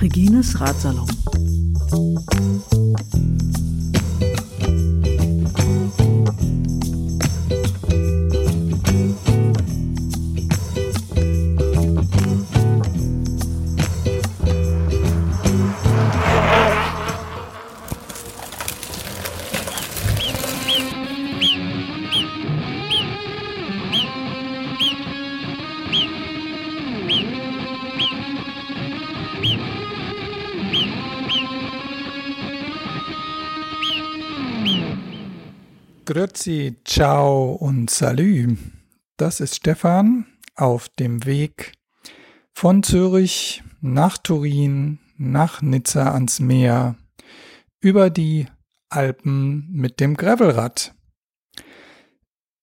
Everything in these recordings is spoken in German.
Regines Ratsalon. Grüezi, ciao und salü. Das ist Stefan auf dem Weg von Zürich nach Turin, nach Nizza ans Meer, über die Alpen mit dem Gravelrad.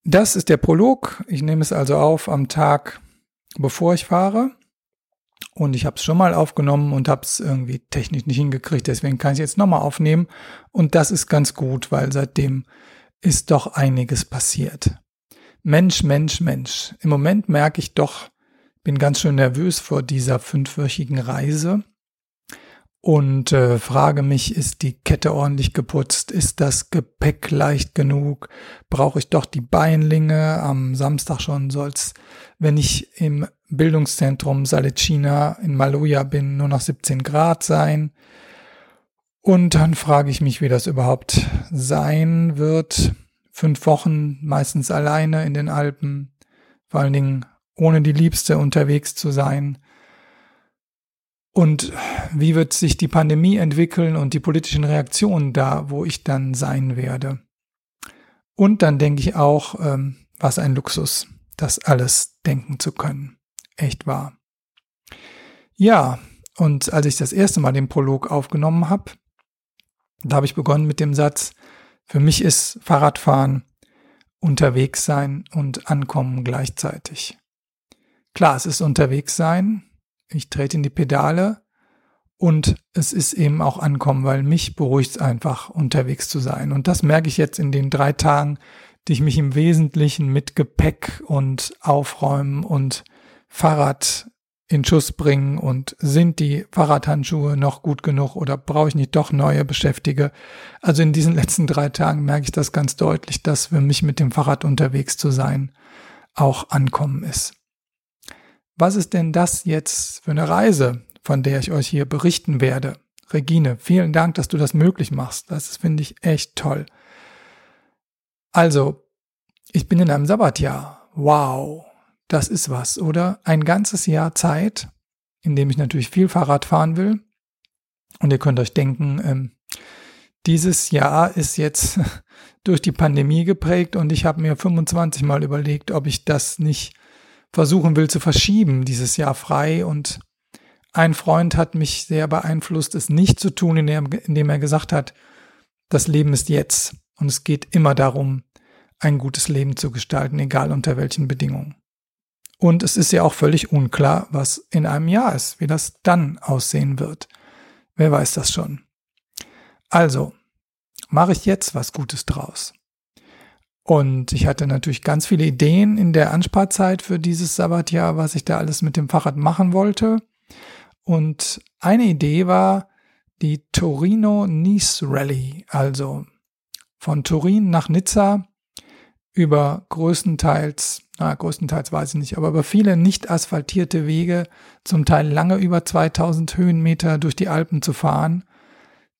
Das ist der Prolog. Ich nehme es also auf am Tag, bevor ich fahre. Und ich habe es schon mal aufgenommen und habe es irgendwie technisch nicht hingekriegt. Deswegen kann ich es jetzt nochmal aufnehmen. Und das ist ganz gut, weil seitdem ist doch einiges passiert. Mensch, Mensch, Mensch. Im Moment merke ich doch, bin ganz schön nervös vor dieser fünfwöchigen Reise und äh, frage mich, ist die Kette ordentlich geputzt? Ist das Gepäck leicht genug? Brauche ich doch die Beinlinge? Am Samstag schon soll's, wenn ich im Bildungszentrum Salicina in Maloja bin, nur noch 17 Grad sein. Und dann frage ich mich, wie das überhaupt sein wird. Fünf Wochen meistens alleine in den Alpen, vor allen Dingen ohne die Liebste unterwegs zu sein. Und wie wird sich die Pandemie entwickeln und die politischen Reaktionen da, wo ich dann sein werde? Und dann denke ich auch, ähm, was ein Luxus, das alles denken zu können. Echt wahr. Ja, und als ich das erste Mal den Prolog aufgenommen habe, da habe ich begonnen mit dem Satz, für mich ist Fahrradfahren unterwegs sein und ankommen gleichzeitig. Klar, es ist unterwegs sein, ich trete in die Pedale und es ist eben auch ankommen, weil mich beruhigt es einfach, unterwegs zu sein. Und das merke ich jetzt in den drei Tagen, die ich mich im Wesentlichen mit Gepäck und Aufräumen und Fahrrad in Schuss bringen und sind die Fahrradhandschuhe noch gut genug oder brauche ich nicht doch neue beschäftige. Also in diesen letzten drei Tagen merke ich das ganz deutlich, dass für mich mit dem Fahrrad unterwegs zu sein auch ankommen ist. Was ist denn das jetzt für eine Reise, von der ich euch hier berichten werde? Regine, vielen Dank, dass du das möglich machst. Das finde ich echt toll. Also, ich bin in einem Sabbatjahr. Wow. Das ist was, oder? Ein ganzes Jahr Zeit, in dem ich natürlich viel Fahrrad fahren will. Und ihr könnt euch denken, ähm, dieses Jahr ist jetzt durch die Pandemie geprägt und ich habe mir 25 Mal überlegt, ob ich das nicht versuchen will zu verschieben, dieses Jahr frei. Und ein Freund hat mich sehr beeinflusst, es nicht zu tun, indem er gesagt hat, das Leben ist jetzt und es geht immer darum, ein gutes Leben zu gestalten, egal unter welchen Bedingungen. Und es ist ja auch völlig unklar, was in einem Jahr ist, wie das dann aussehen wird. Wer weiß das schon. Also, mache ich jetzt was Gutes draus. Und ich hatte natürlich ganz viele Ideen in der Ansparzeit für dieses Sabbatjahr, was ich da alles mit dem Fahrrad machen wollte. Und eine Idee war die Torino-Nice Rally, also von Turin nach Nizza über größtenteils, na, größtenteils weiß ich nicht, aber über viele nicht asphaltierte Wege, zum Teil lange über 2000 Höhenmeter durch die Alpen zu fahren.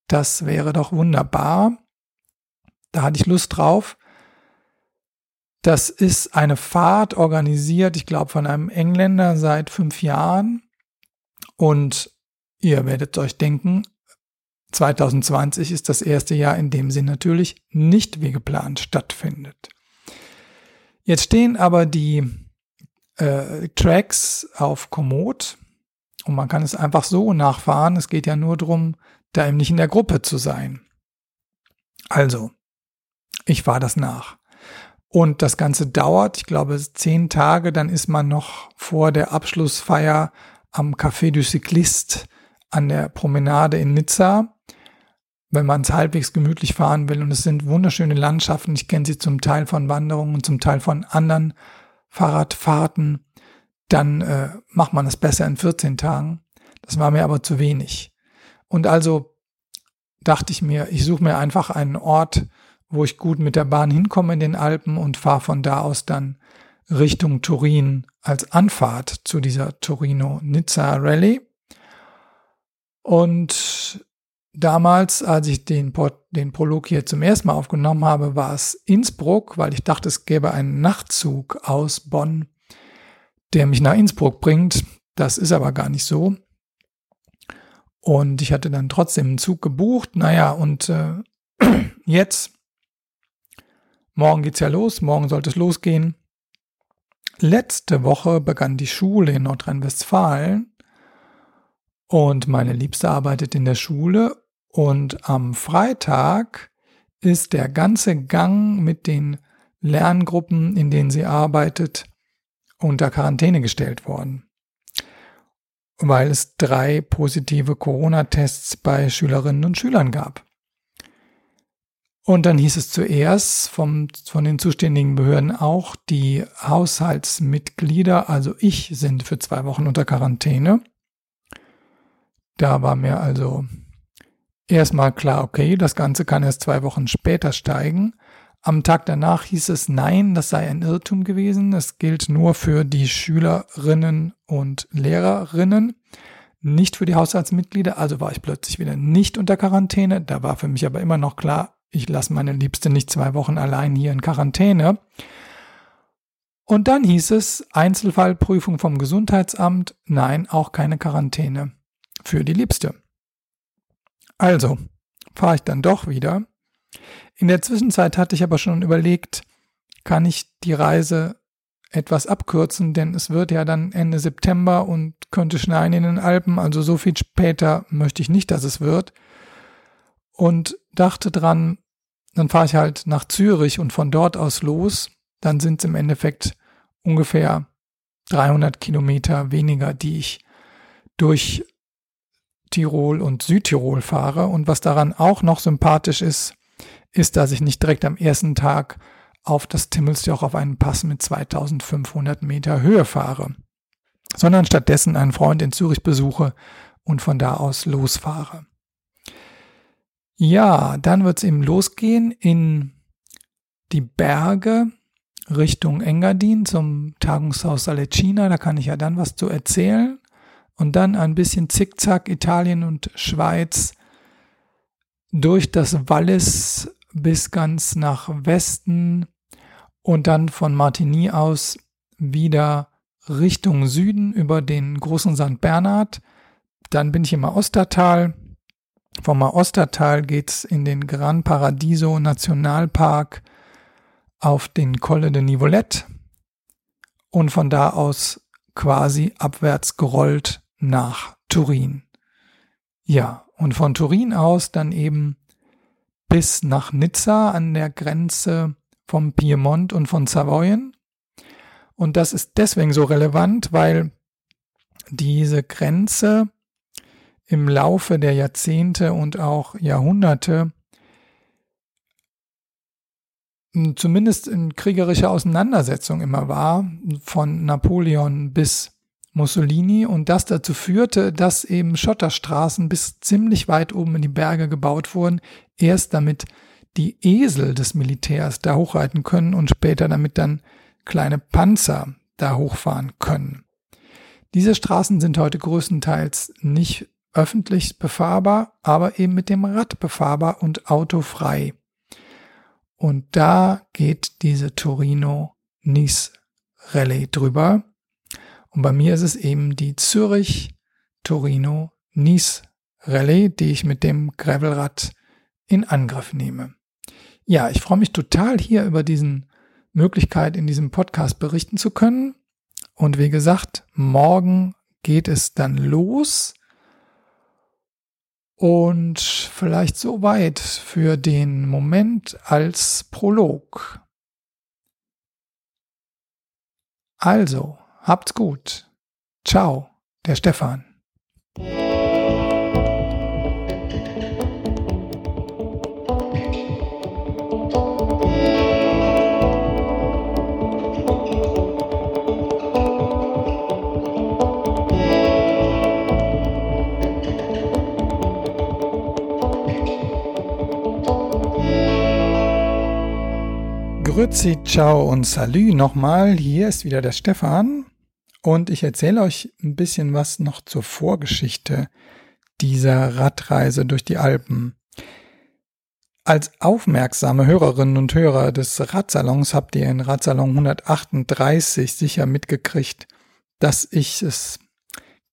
Das wäre doch wunderbar. Da hatte ich Lust drauf. Das ist eine Fahrt organisiert, ich glaube, von einem Engländer seit fünf Jahren. Und ihr werdet euch denken, 2020 ist das erste Jahr, in dem sie natürlich nicht wie geplant stattfindet. Jetzt stehen aber die äh, Tracks auf Komoot und man kann es einfach so nachfahren. Es geht ja nur darum, da eben nicht in der Gruppe zu sein. Also, ich fahre das nach. Und das Ganze dauert, ich glaube, zehn Tage, dann ist man noch vor der Abschlussfeier am Café du Cycliste an der Promenade in Nizza. Wenn man es halbwegs gemütlich fahren will. Und es sind wunderschöne Landschaften. Ich kenne sie zum Teil von Wanderungen und zum Teil von anderen Fahrradfahrten. Dann äh, macht man es besser in 14 Tagen. Das war mir aber zu wenig. Und also dachte ich mir, ich suche mir einfach einen Ort, wo ich gut mit der Bahn hinkomme in den Alpen und fahre von da aus dann Richtung Turin als Anfahrt zu dieser Torino-Nizza Rallye. Und damals, als ich den, den Prolog hier zum ersten Mal aufgenommen habe, war es Innsbruck, weil ich dachte, es gäbe einen Nachtzug aus Bonn, der mich nach Innsbruck bringt. Das ist aber gar nicht so. Und ich hatte dann trotzdem einen Zug gebucht. Naja, und äh, jetzt, morgen geht's ja los, morgen sollte es losgehen. Letzte Woche begann die Schule in Nordrhein-Westfalen und meine Liebste arbeitet in der Schule und am Freitag ist der ganze Gang mit den Lerngruppen, in denen sie arbeitet, unter Quarantäne gestellt worden, weil es drei positive Corona-Tests bei Schülerinnen und Schülern gab. Und dann hieß es zuerst vom, von den zuständigen Behörden auch, die Haushaltsmitglieder, also ich, sind für zwei Wochen unter Quarantäne. Da war mir also erstmal klar, okay, das Ganze kann erst zwei Wochen später steigen. Am Tag danach hieß es, nein, das sei ein Irrtum gewesen. Es gilt nur für die Schülerinnen und Lehrerinnen, nicht für die Haushaltsmitglieder. Also war ich plötzlich wieder nicht unter Quarantäne. Da war für mich aber immer noch klar, ich lasse meine Liebste nicht zwei Wochen allein hier in Quarantäne. Und dann hieß es, Einzelfallprüfung vom Gesundheitsamt, nein, auch keine Quarantäne für die Liebste. Also fahre ich dann doch wieder. In der Zwischenzeit hatte ich aber schon überlegt, kann ich die Reise etwas abkürzen, denn es wird ja dann Ende September und könnte schneien in den Alpen, also so viel später möchte ich nicht, dass es wird. Und dachte dran, dann fahre ich halt nach Zürich und von dort aus los, dann sind es im Endeffekt ungefähr 300 Kilometer weniger, die ich durch Tirol und Südtirol fahre. Und was daran auch noch sympathisch ist, ist, dass ich nicht direkt am ersten Tag auf das Timmelsjoch auf einen Pass mit 2500 Meter Höhe fahre, sondern stattdessen einen Freund in Zürich besuche und von da aus losfahre. Ja, dann wird es eben losgehen in die Berge Richtung Engadin zum Tagungshaus Salecina. Da kann ich ja dann was zu erzählen und dann ein bisschen Zickzack Italien und Schweiz durch das Wallis bis ganz nach Westen und dann von Martigny aus wieder Richtung Süden über den großen St. Bernhard. Dann bin ich im Ostertal. Vom Ostertal geht's in den Gran Paradiso Nationalpark auf den Colle de Nivolette und von da aus quasi abwärts gerollt nach Turin. Ja, und von Turin aus dann eben bis nach Nizza an der Grenze vom Piemont und von Savoyen. Und das ist deswegen so relevant, weil diese Grenze im Laufe der Jahrzehnte und auch Jahrhunderte zumindest in kriegerischer Auseinandersetzung immer war, von Napoleon bis Mussolini und das dazu führte, dass eben Schotterstraßen bis ziemlich weit oben in die Berge gebaut wurden, erst damit die Esel des Militärs da hochreiten können und später damit dann kleine Panzer da hochfahren können. Diese Straßen sind heute größtenteils nicht öffentlich befahrbar, aber eben mit dem Rad befahrbar und autofrei. Und da geht diese Torino-Nice Rallye drüber. Und bei mir ist es eben die Zürich Torino Nice Rallye, die ich mit dem Gravelrad in Angriff nehme. Ja, ich freue mich total hier über diesen Möglichkeit in diesem Podcast berichten zu können. Und wie gesagt, morgen geht es dann los. Und vielleicht soweit für den Moment als Prolog. Also, Habt's gut. Ciao, der Stefan. Grüezi, ciao und salü nochmal. Hier ist wieder der Stefan und ich erzähle euch ein bisschen was noch zur Vorgeschichte dieser Radreise durch die Alpen. Als aufmerksame Hörerinnen und Hörer des Radsalons habt ihr in Radsalon 138 sicher mitgekriegt, dass ich es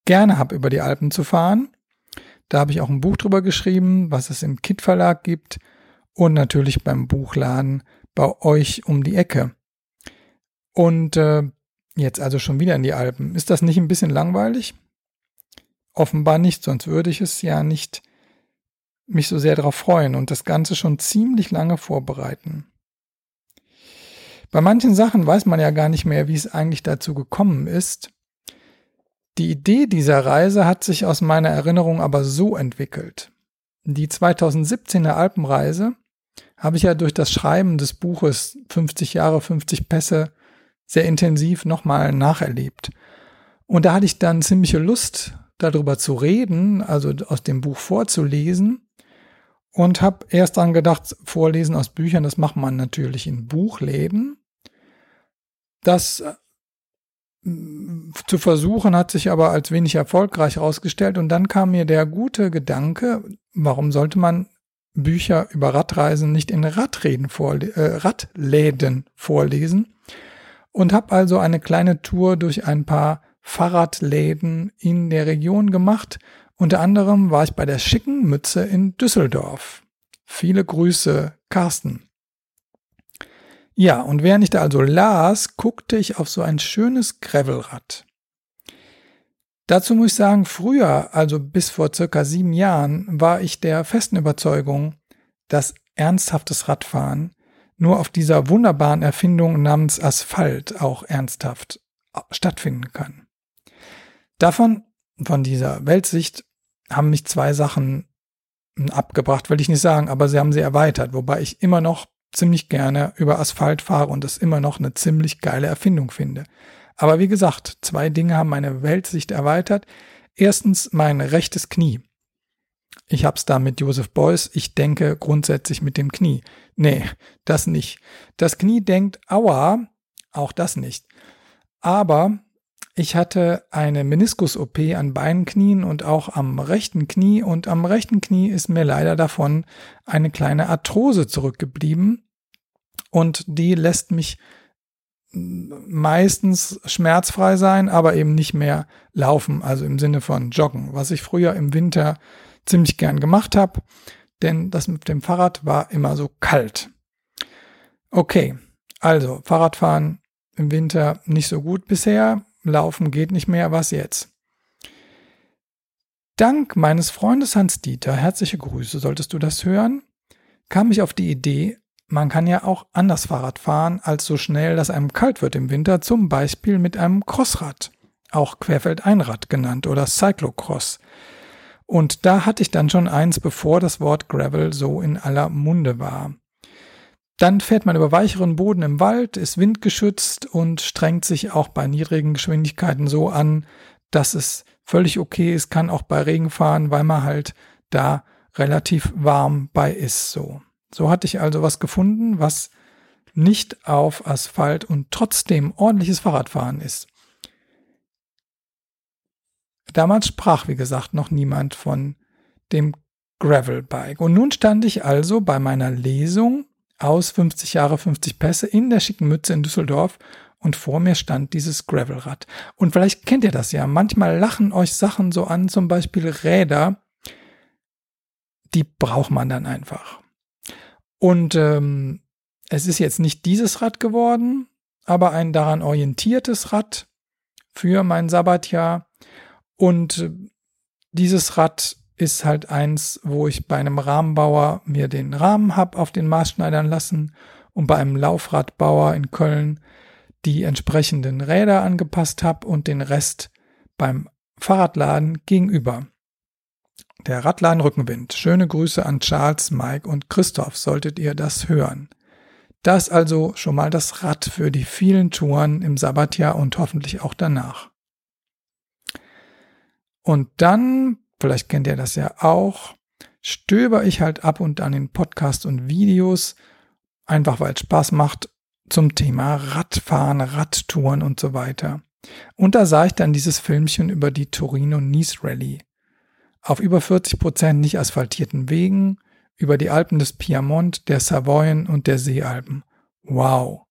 gerne habe, über die Alpen zu fahren. Da habe ich auch ein Buch drüber geschrieben, was es im Kit Verlag gibt und natürlich beim Buchladen bei euch um die Ecke. Und äh, jetzt also schon wieder in die Alpen. Ist das nicht ein bisschen langweilig? Offenbar nicht, sonst würde ich es ja nicht mich so sehr darauf freuen und das Ganze schon ziemlich lange vorbereiten. Bei manchen Sachen weiß man ja gar nicht mehr, wie es eigentlich dazu gekommen ist. Die Idee dieser Reise hat sich aus meiner Erinnerung aber so entwickelt. Die 2017er Alpenreise habe ich ja durch das Schreiben des Buches 50 Jahre, 50 Pässe sehr intensiv nochmal nacherlebt. Und da hatte ich dann ziemliche Lust, darüber zu reden, also aus dem Buch vorzulesen. Und habe erst dann gedacht, Vorlesen aus Büchern, das macht man natürlich in Buchläden. Das äh, zu versuchen hat sich aber als wenig erfolgreich herausgestellt. Und dann kam mir der gute Gedanke, warum sollte man Bücher über Radreisen nicht in Radreden vorle äh, Radläden vorlesen und habe also eine kleine Tour durch ein paar Fahrradläden in der Region gemacht. Unter anderem war ich bei der schicken Mütze in Düsseldorf. Viele Grüße, Carsten. Ja, und während ich da also las, guckte ich auf so ein schönes Gravelrad. Dazu muss ich sagen, früher, also bis vor circa sieben Jahren, war ich der festen Überzeugung, dass ernsthaftes Radfahren nur auf dieser wunderbaren Erfindung namens Asphalt auch ernsthaft stattfinden kann. Davon, von dieser Weltsicht, haben mich zwei Sachen abgebracht, will ich nicht sagen, aber sie haben sie erweitert, wobei ich immer noch ziemlich gerne über Asphalt fahre und es immer noch eine ziemlich geile Erfindung finde. Aber wie gesagt, zwei Dinge haben meine Weltsicht erweitert. Erstens mein rechtes Knie. Ich hab's da mit Joseph Beuys. Ich denke grundsätzlich mit dem Knie. Nee, das nicht. Das Knie denkt, aua, auch das nicht. Aber ich hatte eine Meniskus-OP an beiden Knien und auch am rechten Knie und am rechten Knie ist mir leider davon eine kleine Arthrose zurückgeblieben und die lässt mich meistens schmerzfrei sein, aber eben nicht mehr laufen, also im Sinne von joggen, was ich früher im Winter ziemlich gern gemacht habe, denn das mit dem Fahrrad war immer so kalt. Okay, also Fahrradfahren im Winter nicht so gut bisher, laufen geht nicht mehr, was jetzt? Dank meines Freundes Hans Dieter, herzliche Grüße, solltest du das hören, kam ich auf die Idee, man kann ja auch anders Fahrrad fahren als so schnell, dass einem kalt wird im Winter, zum Beispiel mit einem Crossrad, auch Querfeldeinrad genannt oder Cyclocross. Und da hatte ich dann schon eins, bevor das Wort Gravel so in aller Munde war. Dann fährt man über weicheren Boden im Wald, ist windgeschützt und strengt sich auch bei niedrigen Geschwindigkeiten so an, dass es völlig okay ist, kann auch bei Regen fahren, weil man halt da relativ warm bei ist so. So hatte ich also was gefunden, was nicht auf Asphalt und trotzdem ordentliches Fahrradfahren ist. Damals sprach, wie gesagt, noch niemand von dem Gravelbike. Und nun stand ich also bei meiner Lesung aus 50 Jahre 50 Pässe in der schicken Mütze in Düsseldorf und vor mir stand dieses Gravelrad. Und vielleicht kennt ihr das ja. Manchmal lachen euch Sachen so an, zum Beispiel Räder, die braucht man dann einfach. Und ähm, es ist jetzt nicht dieses Rad geworden, aber ein daran orientiertes Rad für mein Sabbatjahr. Und äh, dieses Rad ist halt eins, wo ich bei einem Rahmenbauer mir den Rahmen hab auf den Maß schneidern lassen und bei einem Laufradbauer in Köln die entsprechenden Räder angepasst hab und den Rest beim Fahrradladen gegenüber. Der Radladen Rückenwind. Schöne Grüße an Charles, Mike und Christoph, solltet ihr das hören. Das also schon mal das Rad für die vielen Touren im Sabbatjahr und hoffentlich auch danach. Und dann, vielleicht kennt ihr das ja auch, stöber ich halt ab und an in Podcasts und Videos, einfach weil es Spaß macht zum Thema Radfahren, Radtouren und so weiter. Und da sah ich dann dieses Filmchen über die Torino-Nice Rally. Auf über 40 Prozent nicht asphaltierten Wegen, über die Alpen des Piemont, der Savoyen und der Seealpen. Wow.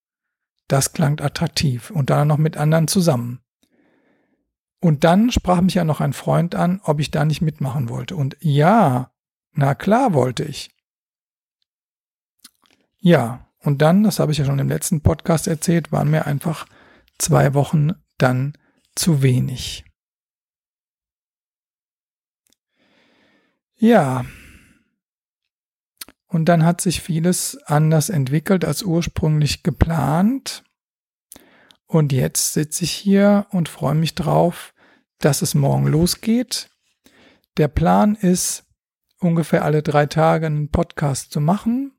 Das klang attraktiv und dann noch mit anderen zusammen. Und dann sprach mich ja noch ein Freund an, ob ich da nicht mitmachen wollte. Und ja, na klar wollte ich. Ja, und dann, das habe ich ja schon im letzten Podcast erzählt, waren mir einfach zwei Wochen dann zu wenig. Ja. Und dann hat sich vieles anders entwickelt als ursprünglich geplant. Und jetzt sitze ich hier und freue mich drauf, dass es morgen losgeht. Der Plan ist, ungefähr alle drei Tage einen Podcast zu machen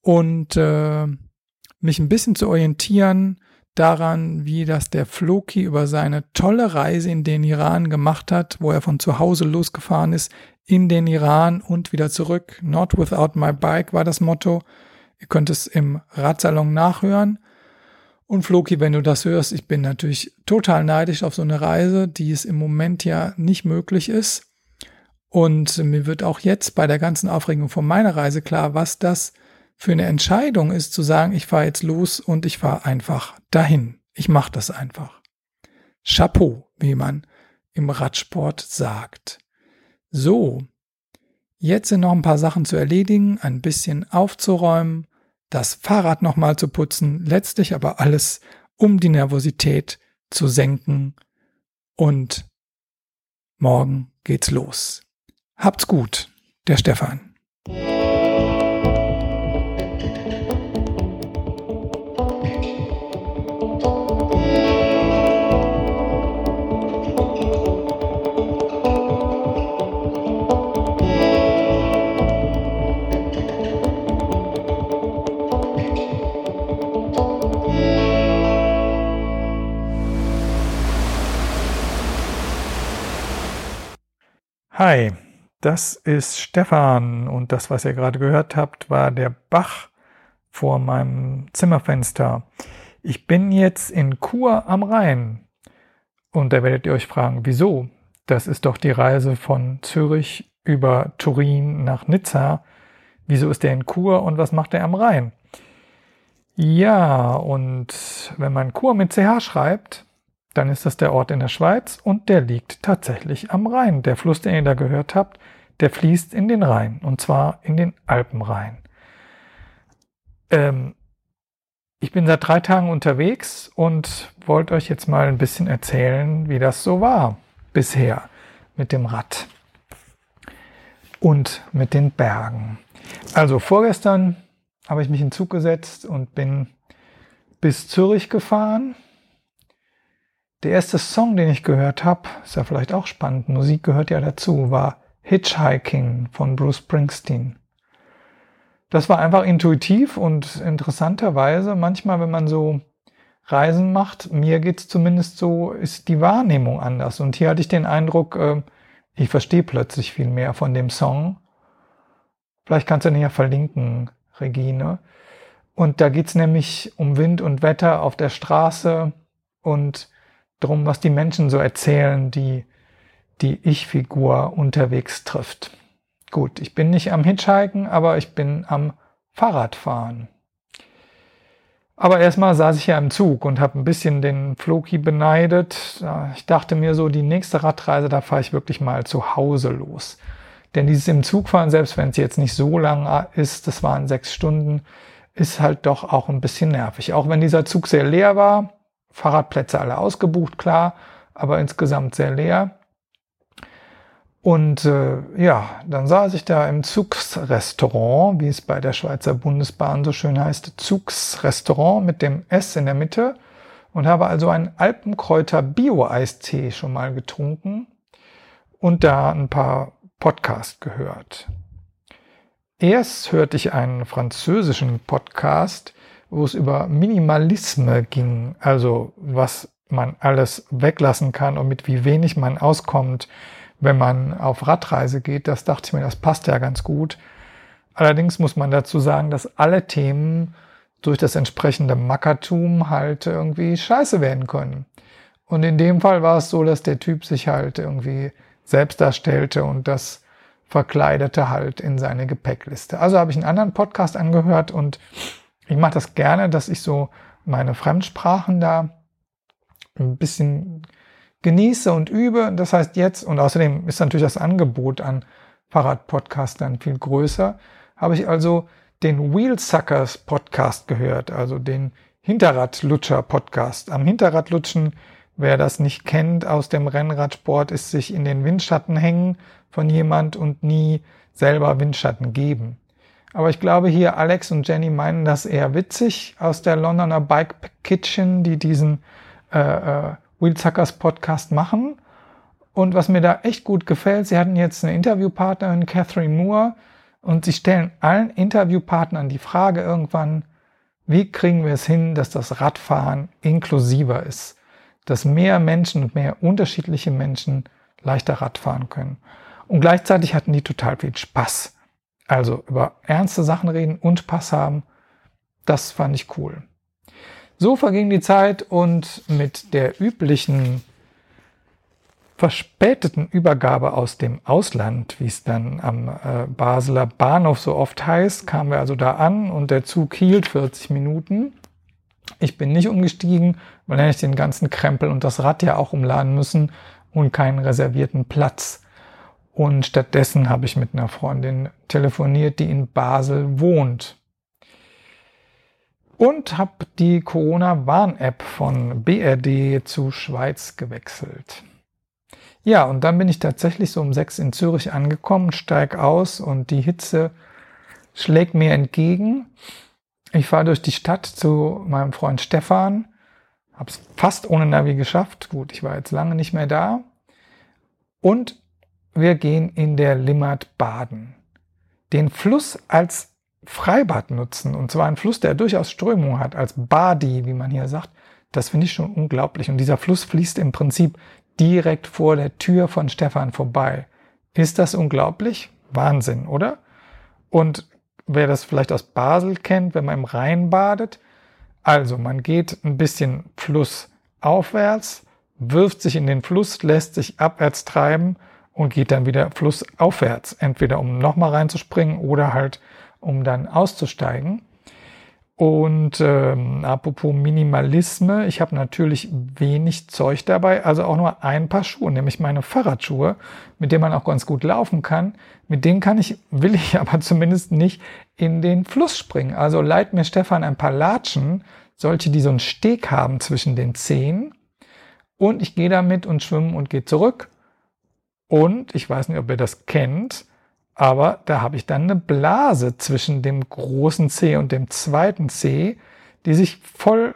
und äh, mich ein bisschen zu orientieren daran, wie das der Floki über seine tolle Reise in den Iran gemacht hat, wo er von zu Hause losgefahren ist, in den Iran und wieder zurück. Not without my bike war das Motto. Ihr könnt es im Radsalon nachhören. Und Floki, wenn du das hörst, ich bin natürlich total neidisch auf so eine Reise, die es im Moment ja nicht möglich ist. Und mir wird auch jetzt bei der ganzen Aufregung von meiner Reise klar, was das für eine Entscheidung ist, zu sagen, ich fahre jetzt los und ich fahre einfach dahin. Ich mache das einfach. Chapeau, wie man im Radsport sagt. So, jetzt sind noch ein paar Sachen zu erledigen, ein bisschen aufzuräumen, das Fahrrad nochmal zu putzen, letztlich aber alles, um die Nervosität zu senken und morgen geht's los. Habt's gut, der Stefan. Hi, das ist Stefan und das, was ihr gerade gehört habt, war der Bach vor meinem Zimmerfenster. Ich bin jetzt in Chur am Rhein und da werdet ihr euch fragen, wieso? Das ist doch die Reise von Zürich über Turin nach Nizza. Wieso ist der in Chur und was macht er am Rhein? Ja, und wenn man Chur mit CH schreibt, dann ist das der Ort in der Schweiz und der liegt tatsächlich am Rhein. Der Fluss, den ihr da gehört habt, der fließt in den Rhein und zwar in den Alpenrhein. Ähm, ich bin seit drei Tagen unterwegs und wollte euch jetzt mal ein bisschen erzählen, wie das so war bisher mit dem Rad und mit den Bergen. Also vorgestern habe ich mich in Zug gesetzt und bin bis Zürich gefahren der erste Song, den ich gehört habe, ist ja vielleicht auch spannend, Musik gehört ja dazu, war Hitchhiking von Bruce Springsteen. Das war einfach intuitiv und interessanterweise, manchmal, wenn man so Reisen macht, mir geht's zumindest so, ist die Wahrnehmung anders. Und hier hatte ich den Eindruck, äh, ich verstehe plötzlich viel mehr von dem Song. Vielleicht kannst du den ja verlinken, Regine. Und da geht's nämlich um Wind und Wetter auf der Straße und drum, was die Menschen so erzählen, die die Ich-Figur unterwegs trifft. Gut, ich bin nicht am Hitchhiken, aber ich bin am Fahrradfahren. Aber erstmal saß ich ja im Zug und habe ein bisschen den Floki beneidet. Ich dachte mir so, die nächste Radreise, da fahre ich wirklich mal zu Hause los. Denn dieses im Zug fahren, selbst wenn es jetzt nicht so lang ist, das waren sechs Stunden, ist halt doch auch ein bisschen nervig. Auch wenn dieser Zug sehr leer war, Fahrradplätze alle ausgebucht, klar, aber insgesamt sehr leer. Und äh, ja, dann saß ich da im Zugsrestaurant, wie es bei der Schweizer Bundesbahn so schön heißt, Zugsrestaurant mit dem S in der Mitte und habe also einen Alpenkräuter Bio-Eistee schon mal getrunken und da ein paar Podcasts gehört. Erst hörte ich einen französischen Podcast, wo es über Minimalisme ging, also was man alles weglassen kann und mit wie wenig man auskommt, wenn man auf Radreise geht. Das dachte ich mir, das passt ja ganz gut. Allerdings muss man dazu sagen, dass alle Themen durch das entsprechende Mackertum halt irgendwie scheiße werden können. Und in dem Fall war es so, dass der Typ sich halt irgendwie selbst darstellte und das verkleidete halt in seine Gepäckliste. Also habe ich einen anderen Podcast angehört und ich mache das gerne, dass ich so meine Fremdsprachen da ein bisschen genieße und übe. Das heißt jetzt, und außerdem ist natürlich das Angebot an Fahrradpodcastern viel größer, habe ich also den Wheelsuckers Podcast gehört, also den Hinterradlutscher Podcast. Am Hinterradlutschen, wer das nicht kennt aus dem Rennradsport, ist sich in den Windschatten hängen von jemand und nie selber Windschatten geben. Aber ich glaube hier Alex und Jenny meinen das eher witzig aus der Londoner Bike Kitchen, die diesen äh, äh, Wheelsuckers Podcast machen. Und was mir da echt gut gefällt, sie hatten jetzt eine Interviewpartnerin, Catherine Moore, und sie stellen allen Interviewpartnern die Frage irgendwann, wie kriegen wir es hin, dass das Radfahren inklusiver ist, dass mehr Menschen und mehr unterschiedliche Menschen leichter Radfahren können. Und gleichzeitig hatten die total viel Spaß. Also über ernste Sachen reden und Spaß haben, das fand ich cool. So verging die Zeit und mit der üblichen verspäteten Übergabe aus dem Ausland, wie es dann am äh, Basler Bahnhof so oft heißt, kamen wir also da an und der Zug hielt 40 Minuten. Ich bin nicht umgestiegen, weil hätte ich den ganzen Krempel und das Rad ja auch umladen müssen und keinen reservierten Platz. Und stattdessen habe ich mit einer Freundin telefoniert, die in Basel wohnt. Und habe die Corona-Warn-App von BRD zu Schweiz gewechselt. Ja, und dann bin ich tatsächlich so um sechs in Zürich angekommen, steig aus und die Hitze schlägt mir entgegen. Ich fahre durch die Stadt zu meinem Freund Stefan, habe es fast ohne Navi geschafft. Gut, ich war jetzt lange nicht mehr da. Und wir gehen in der Limmat baden. Den Fluss als Freibad nutzen, und zwar ein Fluss, der durchaus Strömung hat, als Badi, wie man hier sagt, das finde ich schon unglaublich. Und dieser Fluss fließt im Prinzip direkt vor der Tür von Stefan vorbei. Ist das unglaublich? Wahnsinn, oder? Und wer das vielleicht aus Basel kennt, wenn man im Rhein badet, also man geht ein bisschen flussaufwärts, wirft sich in den Fluss, lässt sich abwärts treiben und geht dann wieder flussaufwärts, entweder um nochmal reinzuspringen oder halt um dann auszusteigen. Und ähm, apropos Minimalisme, ich habe natürlich wenig Zeug dabei, also auch nur ein paar Schuhe, nämlich meine Fahrradschuhe, mit denen man auch ganz gut laufen kann. Mit denen kann ich, will ich aber zumindest nicht in den Fluss springen. Also leiht mir Stefan ein paar Latschen, solche, die so einen Steg haben zwischen den Zehen. Und ich gehe damit und schwimme und gehe zurück. Und ich weiß nicht, ob ihr das kennt, aber da habe ich dann eine Blase zwischen dem großen C und dem zweiten C, die sich voll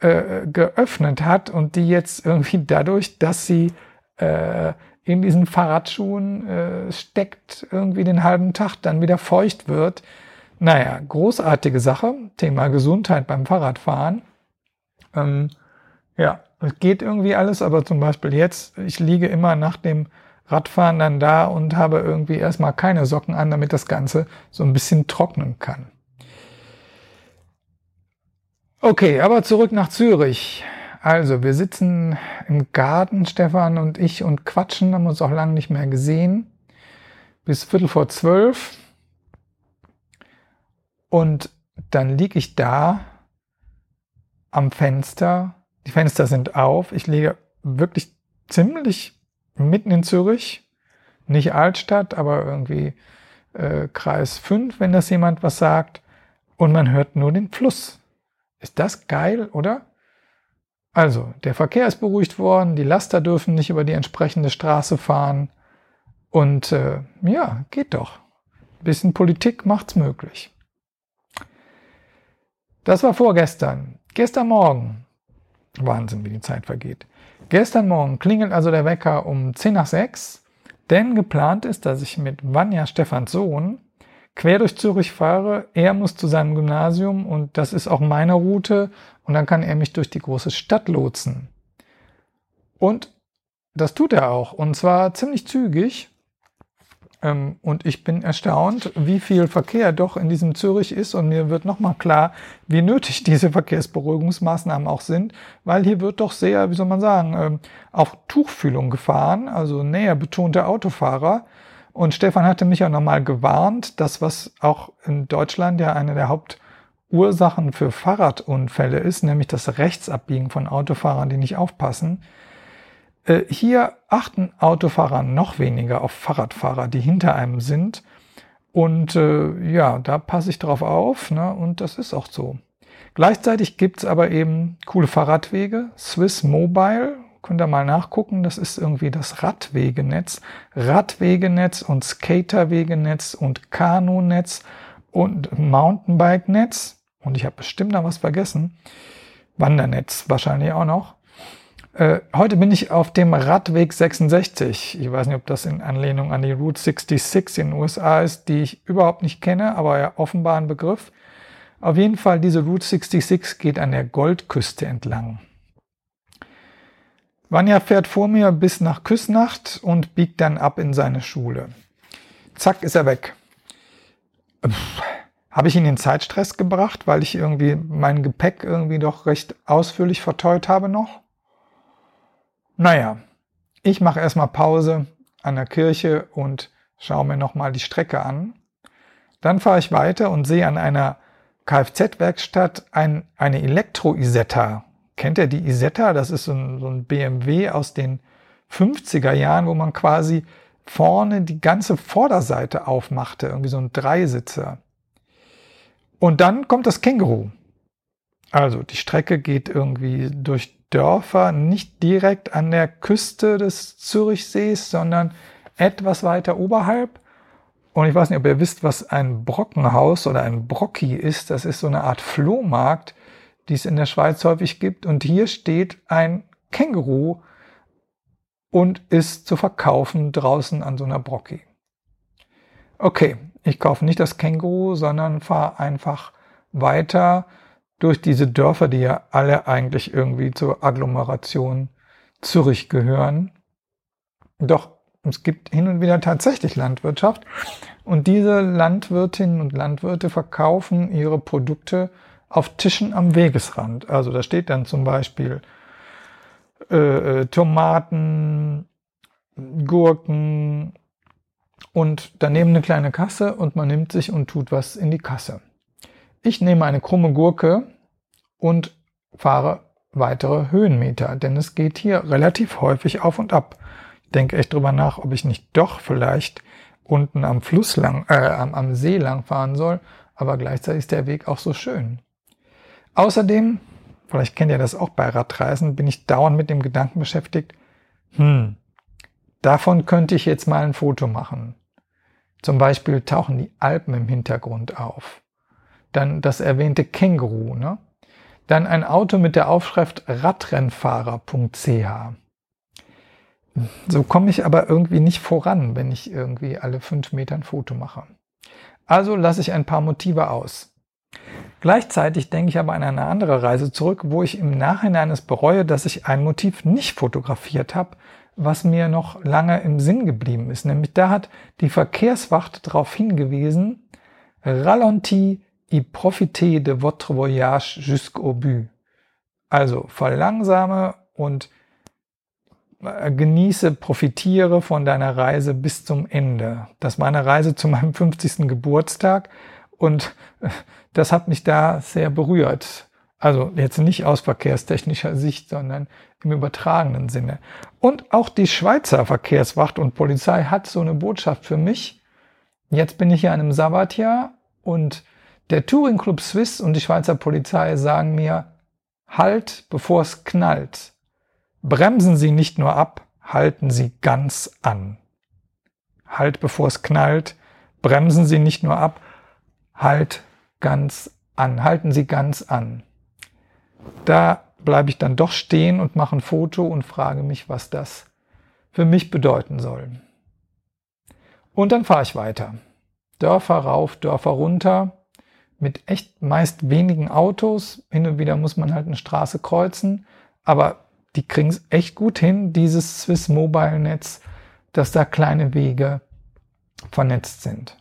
äh, geöffnet hat und die jetzt irgendwie dadurch, dass sie äh, in diesen Fahrradschuhen äh, steckt, irgendwie den halben Tag dann wieder feucht wird. Naja, großartige Sache. Thema Gesundheit beim Fahrradfahren. Ähm, ja, es geht irgendwie alles, aber zum Beispiel jetzt, ich liege immer nach dem Radfahren dann da und habe irgendwie erstmal keine Socken an, damit das Ganze so ein bisschen trocknen kann. Okay, aber zurück nach Zürich. Also, wir sitzen im Garten, Stefan und ich, und quatschen, haben uns auch lange nicht mehr gesehen. Bis Viertel vor zwölf. Und dann liege ich da am Fenster. Die Fenster sind auf. Ich liege wirklich ziemlich mitten in Zürich, nicht Altstadt, aber irgendwie äh, Kreis 5, wenn das jemand was sagt, und man hört nur den Fluss. Ist das geil, oder? Also, der Verkehr ist beruhigt worden, die Laster dürfen nicht über die entsprechende Straße fahren und äh, ja, geht doch. Ein bisschen Politik macht's möglich. Das war vorgestern. Gestern Morgen. Wahnsinn, wie die Zeit vergeht. Gestern Morgen klingelt also der Wecker um 10 nach 6, denn geplant ist, dass ich mit Vanja Stefans Sohn quer durch Zürich fahre. Er muss zu seinem Gymnasium und das ist auch meine Route und dann kann er mich durch die große Stadt lotsen. Und das tut er auch und zwar ziemlich zügig. Ähm, und ich bin erstaunt, wie viel Verkehr doch in diesem Zürich ist. Und mir wird nochmal klar, wie nötig diese Verkehrsberuhigungsmaßnahmen auch sind, weil hier wird doch sehr, wie soll man sagen, ähm, auf Tuchfühlung gefahren, also näher betonte Autofahrer. Und Stefan hatte mich ja nochmal gewarnt, dass was auch in Deutschland ja eine der Hauptursachen für Fahrradunfälle ist, nämlich das Rechtsabbiegen von Autofahrern, die nicht aufpassen. Äh, hier achten Autofahrer noch weniger auf Fahrradfahrer, die hinter einem sind. Und äh, ja, da passe ich drauf auf ne? und das ist auch so. Gleichzeitig gibt's aber eben coole Fahrradwege. Swiss Mobile, könnt ihr mal nachgucken, das ist irgendwie das Radwegenetz. Radwegenetz und Skaterwegenetz und Kanunetz und Mountainbike-Netz. Und ich habe bestimmt noch was vergessen. Wandernetz wahrscheinlich auch noch. Äh, heute bin ich auf dem Radweg 66. Ich weiß nicht, ob das in Anlehnung an die Route 66 in den USA ist, die ich überhaupt nicht kenne, aber ja offenbar ein Begriff. Auf jeden Fall, diese Route 66 geht an der Goldküste entlang. Vanya fährt vor mir bis nach Küsnacht und biegt dann ab in seine Schule. Zack, ist er weg. Habe ich ihn in Zeitstress gebracht, weil ich irgendwie mein Gepäck irgendwie doch recht ausführlich verteut habe noch? Naja, ich mache erstmal Pause an der Kirche und schaue mir nochmal die Strecke an. Dann fahre ich weiter und sehe an einer Kfz-Werkstatt ein, eine Elektro-Isetta. Kennt ihr die Isetta? Das ist so ein, so ein BMW aus den 50er Jahren, wo man quasi vorne die ganze Vorderseite aufmachte, irgendwie so ein Dreisitzer. Und dann kommt das Känguru. Also die Strecke geht irgendwie durch Dörfer nicht direkt an der Küste des Zürichsees, sondern etwas weiter oberhalb. Und ich weiß nicht, ob ihr wisst, was ein Brockenhaus oder ein Brocki ist. Das ist so eine Art Flohmarkt, die es in der Schweiz häufig gibt. Und hier steht ein Känguru und ist zu verkaufen draußen an so einer Brocki. Okay, ich kaufe nicht das Känguru, sondern fahre einfach weiter durch diese Dörfer, die ja alle eigentlich irgendwie zur Agglomeration Zürich gehören. Doch es gibt hin und wieder tatsächlich Landwirtschaft und diese Landwirtinnen und Landwirte verkaufen ihre Produkte auf Tischen am Wegesrand. Also da steht dann zum Beispiel äh, äh Tomaten, Gurken und daneben eine kleine Kasse und man nimmt sich und tut was in die Kasse. Ich nehme eine krumme Gurke und fahre weitere Höhenmeter, denn es geht hier relativ häufig auf und ab. Ich denke echt drüber nach, ob ich nicht doch vielleicht unten am Fluss lang, äh, am, am See lang fahren soll, aber gleichzeitig ist der Weg auch so schön. Außerdem, vielleicht kennt ihr das auch bei Radreisen, bin ich dauernd mit dem Gedanken beschäftigt, hm, davon könnte ich jetzt mal ein Foto machen. Zum Beispiel tauchen die Alpen im Hintergrund auf dann das erwähnte Känguru, ne? dann ein Auto mit der Aufschrift Radrennfahrer.ch. So komme ich aber irgendwie nicht voran, wenn ich irgendwie alle fünf Meter ein Foto mache. Also lasse ich ein paar Motive aus. Gleichzeitig denke ich aber an eine andere Reise zurück, wo ich im Nachhinein es bereue, dass ich ein Motiv nicht fotografiert habe, was mir noch lange im Sinn geblieben ist. Nämlich da hat die Verkehrswacht darauf hingewiesen, Ralenti y profitez de votre voyage jusqu'au but. Also verlangsame und äh, genieße, profitiere von deiner Reise bis zum Ende. Das war eine Reise zu meinem 50. Geburtstag und das hat mich da sehr berührt. Also jetzt nicht aus verkehrstechnischer Sicht, sondern im übertragenen Sinne. Und auch die Schweizer Verkehrswacht und Polizei hat so eine Botschaft für mich. Jetzt bin ich ja in einem Sabbatjahr und der Touring Club Swiss und die Schweizer Polizei sagen mir, halt, bevor es knallt. Bremsen Sie nicht nur ab, halten Sie ganz an. Halt, bevor es knallt. Bremsen Sie nicht nur ab, halt ganz an. Halten Sie ganz an. Da bleibe ich dann doch stehen und mache ein Foto und frage mich, was das für mich bedeuten soll. Und dann fahre ich weiter. Dörfer rauf, Dörfer runter mit echt meist wenigen Autos. Hin und wieder muss man halt eine Straße kreuzen, aber die kriegen es echt gut hin, dieses Swiss Mobile Netz, dass da kleine Wege vernetzt sind.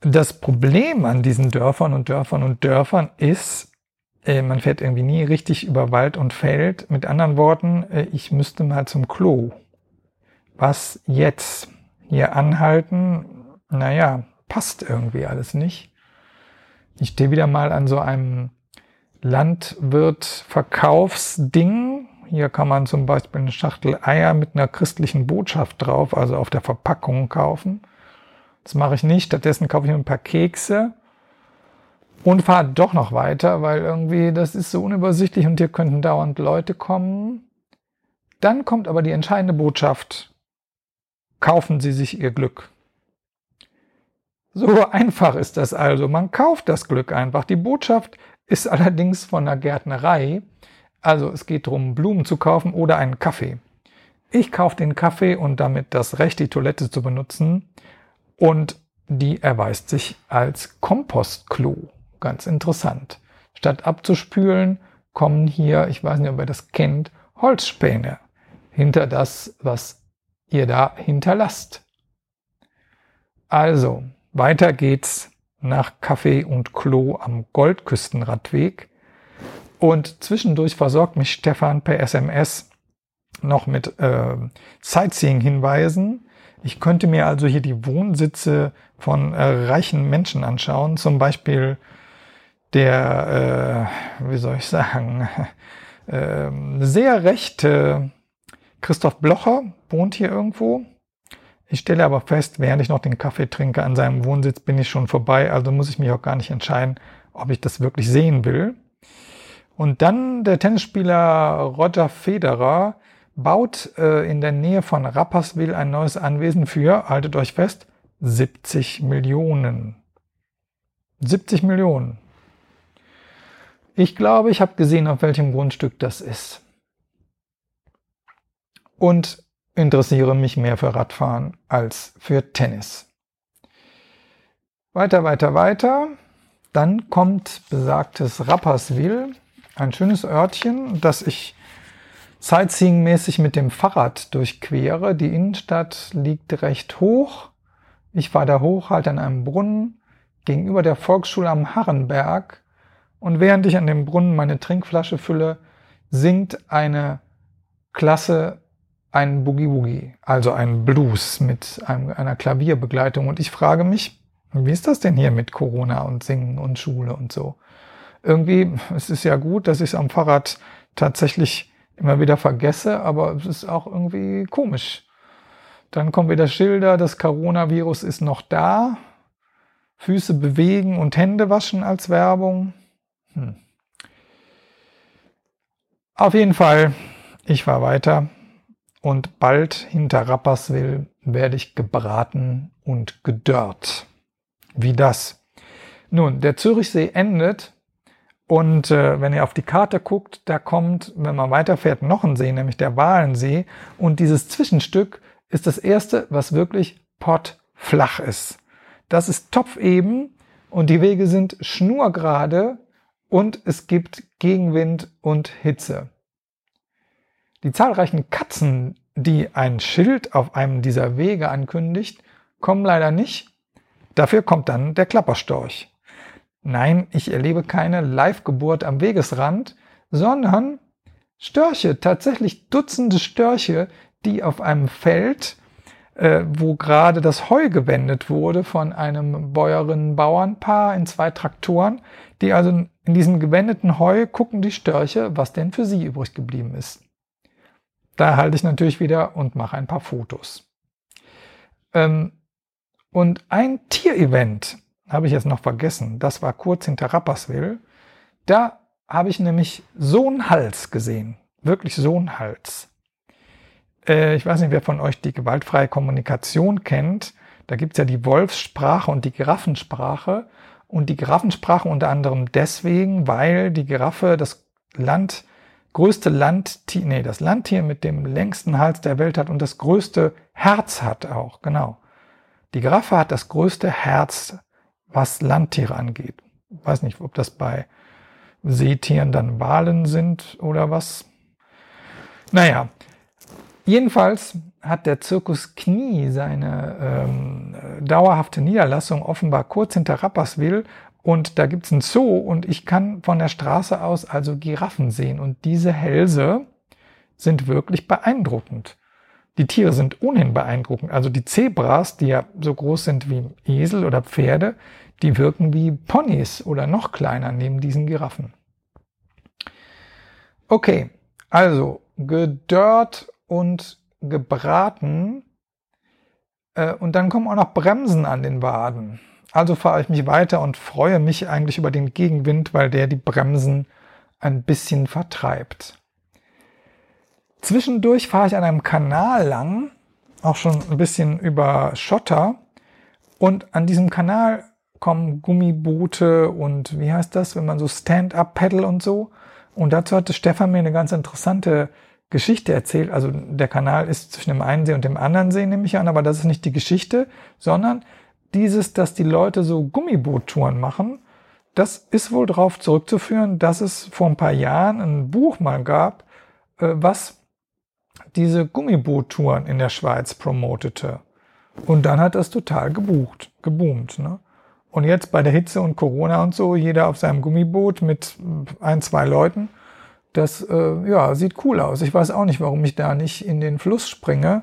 Das Problem an diesen Dörfern und Dörfern und Dörfern ist, äh, man fährt irgendwie nie richtig über Wald und Feld. Mit anderen Worten, äh, ich müsste mal zum Klo. Was jetzt? Hier anhalten? Naja, passt irgendwie alles nicht. Ich stehe wieder mal an so einem Landwirt-Verkaufsding. Hier kann man zum Beispiel eine Schachtel Eier mit einer christlichen Botschaft drauf, also auf der Verpackung kaufen. Das mache ich nicht. Stattdessen kaufe ich mir ein paar Kekse und fahre doch noch weiter, weil irgendwie das ist so unübersichtlich und hier könnten dauernd Leute kommen. Dann kommt aber die entscheidende Botschaft. Kaufen Sie sich Ihr Glück. So einfach ist das also. Man kauft das Glück einfach. Die Botschaft ist allerdings von der Gärtnerei. Also es geht darum, Blumen zu kaufen oder einen Kaffee. Ich kaufe den Kaffee und damit das Recht, die Toilette zu benutzen. Und die erweist sich als Kompostklo. Ganz interessant. Statt abzuspülen, kommen hier, ich weiß nicht, ob ihr das kennt, Holzspäne hinter das, was ihr da hinterlasst. Also, weiter geht's nach Kaffee und Klo am Goldküstenradweg. Und zwischendurch versorgt mich Stefan per SMS noch mit äh, Sightseeing-Hinweisen. Ich könnte mir also hier die Wohnsitze von äh, reichen Menschen anschauen, zum Beispiel der, äh, wie soll ich sagen, äh, sehr rechte Christoph Blocher wohnt hier irgendwo. Ich stelle aber fest, während ich noch den Kaffee trinke an seinem Wohnsitz, bin ich schon vorbei, also muss ich mich auch gar nicht entscheiden, ob ich das wirklich sehen will. Und dann der Tennisspieler Roger Federer baut äh, in der Nähe von Rapperswil ein neues Anwesen für, haltet euch fest, 70 Millionen. 70 Millionen. Ich glaube, ich habe gesehen, auf welchem Grundstück das ist. Und interessiere mich mehr für Radfahren als für Tennis. Weiter, weiter, weiter. Dann kommt besagtes Rapperswil, ein schönes Örtchen, das ich Sightseeing-mäßig mit dem Fahrrad durchquere. Die Innenstadt liegt recht hoch. Ich fahre da hoch, halt an einem Brunnen gegenüber der Volksschule am Harrenberg. Und während ich an dem Brunnen meine Trinkflasche fülle, singt eine Klasse ein Boogie Woogie, also ein Blues mit einem, einer Klavierbegleitung. Und ich frage mich, wie ist das denn hier mit Corona und Singen und Schule und so? Irgendwie, es ist ja gut, dass ich es am Fahrrad tatsächlich immer wieder vergesse, aber es ist auch irgendwie komisch. Dann kommen wieder Schilder, das Coronavirus ist noch da. Füße bewegen und Hände waschen als Werbung. Hm. Auf jeden Fall, ich war weiter und bald hinter Rapperswil werde ich gebraten und gedörrt. Wie das? Nun, der Zürichsee endet und äh, wenn ihr auf die Karte guckt, da kommt, wenn man weiterfährt, noch ein See, nämlich der Walensee. Und dieses Zwischenstück ist das erste, was wirklich pottflach ist. Das ist topfeben und die Wege sind schnurgerade und es gibt Gegenwind und Hitze. Die zahlreichen Katzen, die ein Schild auf einem dieser Wege ankündigt, kommen leider nicht. Dafür kommt dann der Klapperstorch. Nein, ich erlebe keine Live-Geburt am Wegesrand, sondern Störche, tatsächlich Dutzende Störche, die auf einem Feld, äh, wo gerade das Heu gewendet wurde von einem Bäuerinnen-Bauernpaar in zwei Traktoren, die also in diesem gewendeten Heu gucken die Störche, was denn für sie übrig geblieben ist. Da halte ich natürlich wieder und mache ein paar Fotos. Ähm, und ein Tierevent habe ich jetzt noch vergessen. Das war kurz hinter Rapperswil. Da habe ich nämlich so einen Hals gesehen. Wirklich so einen Hals. Äh, ich weiß nicht, wer von euch die gewaltfreie Kommunikation kennt. Da gibt es ja die Wolfssprache und die Giraffensprache. Und die Giraffensprache unter anderem deswegen, weil die Giraffe das Land größte Landtier, nee, das Landtier mit dem längsten Hals der Welt hat und das größte Herz hat auch, genau. Die Giraffe hat das größte Herz, was Landtiere angeht. Ich weiß nicht, ob das bei Seetieren dann Walen sind oder was. Naja, jedenfalls hat der Zirkus Knie seine ähm, dauerhafte Niederlassung offenbar kurz hinter Rapperswil und da gibt's ein Zoo und ich kann von der Straße aus also Giraffen sehen und diese Hälse sind wirklich beeindruckend. Die Tiere sind ohnehin beeindruckend. Also die Zebras, die ja so groß sind wie Esel oder Pferde, die wirken wie Ponys oder noch kleiner neben diesen Giraffen. Okay, also gedörrt und gebraten. Äh, und dann kommen auch noch Bremsen an den Waden. Also fahre ich mich weiter und freue mich eigentlich über den Gegenwind, weil der die Bremsen ein bisschen vertreibt. Zwischendurch fahre ich an einem Kanal lang, auch schon ein bisschen über Schotter. Und an diesem Kanal kommen Gummiboote und wie heißt das, wenn man so Stand-up-Pedal und so. Und dazu hatte Stefan mir eine ganz interessante Geschichte erzählt. Also der Kanal ist zwischen dem einen See und dem anderen See, nehme ich an, aber das ist nicht die Geschichte, sondern dieses, dass die Leute so Gummiboot-Touren machen, das ist wohl darauf zurückzuführen, dass es vor ein paar Jahren ein Buch mal gab, äh, was diese Gummiboot-Touren in der Schweiz promotete. Und dann hat das total gebucht, geboomt. Ne? Und jetzt bei der Hitze und Corona und so, jeder auf seinem Gummiboot mit ein, zwei Leuten, das äh, ja, sieht cool aus. Ich weiß auch nicht, warum ich da nicht in den Fluss springe.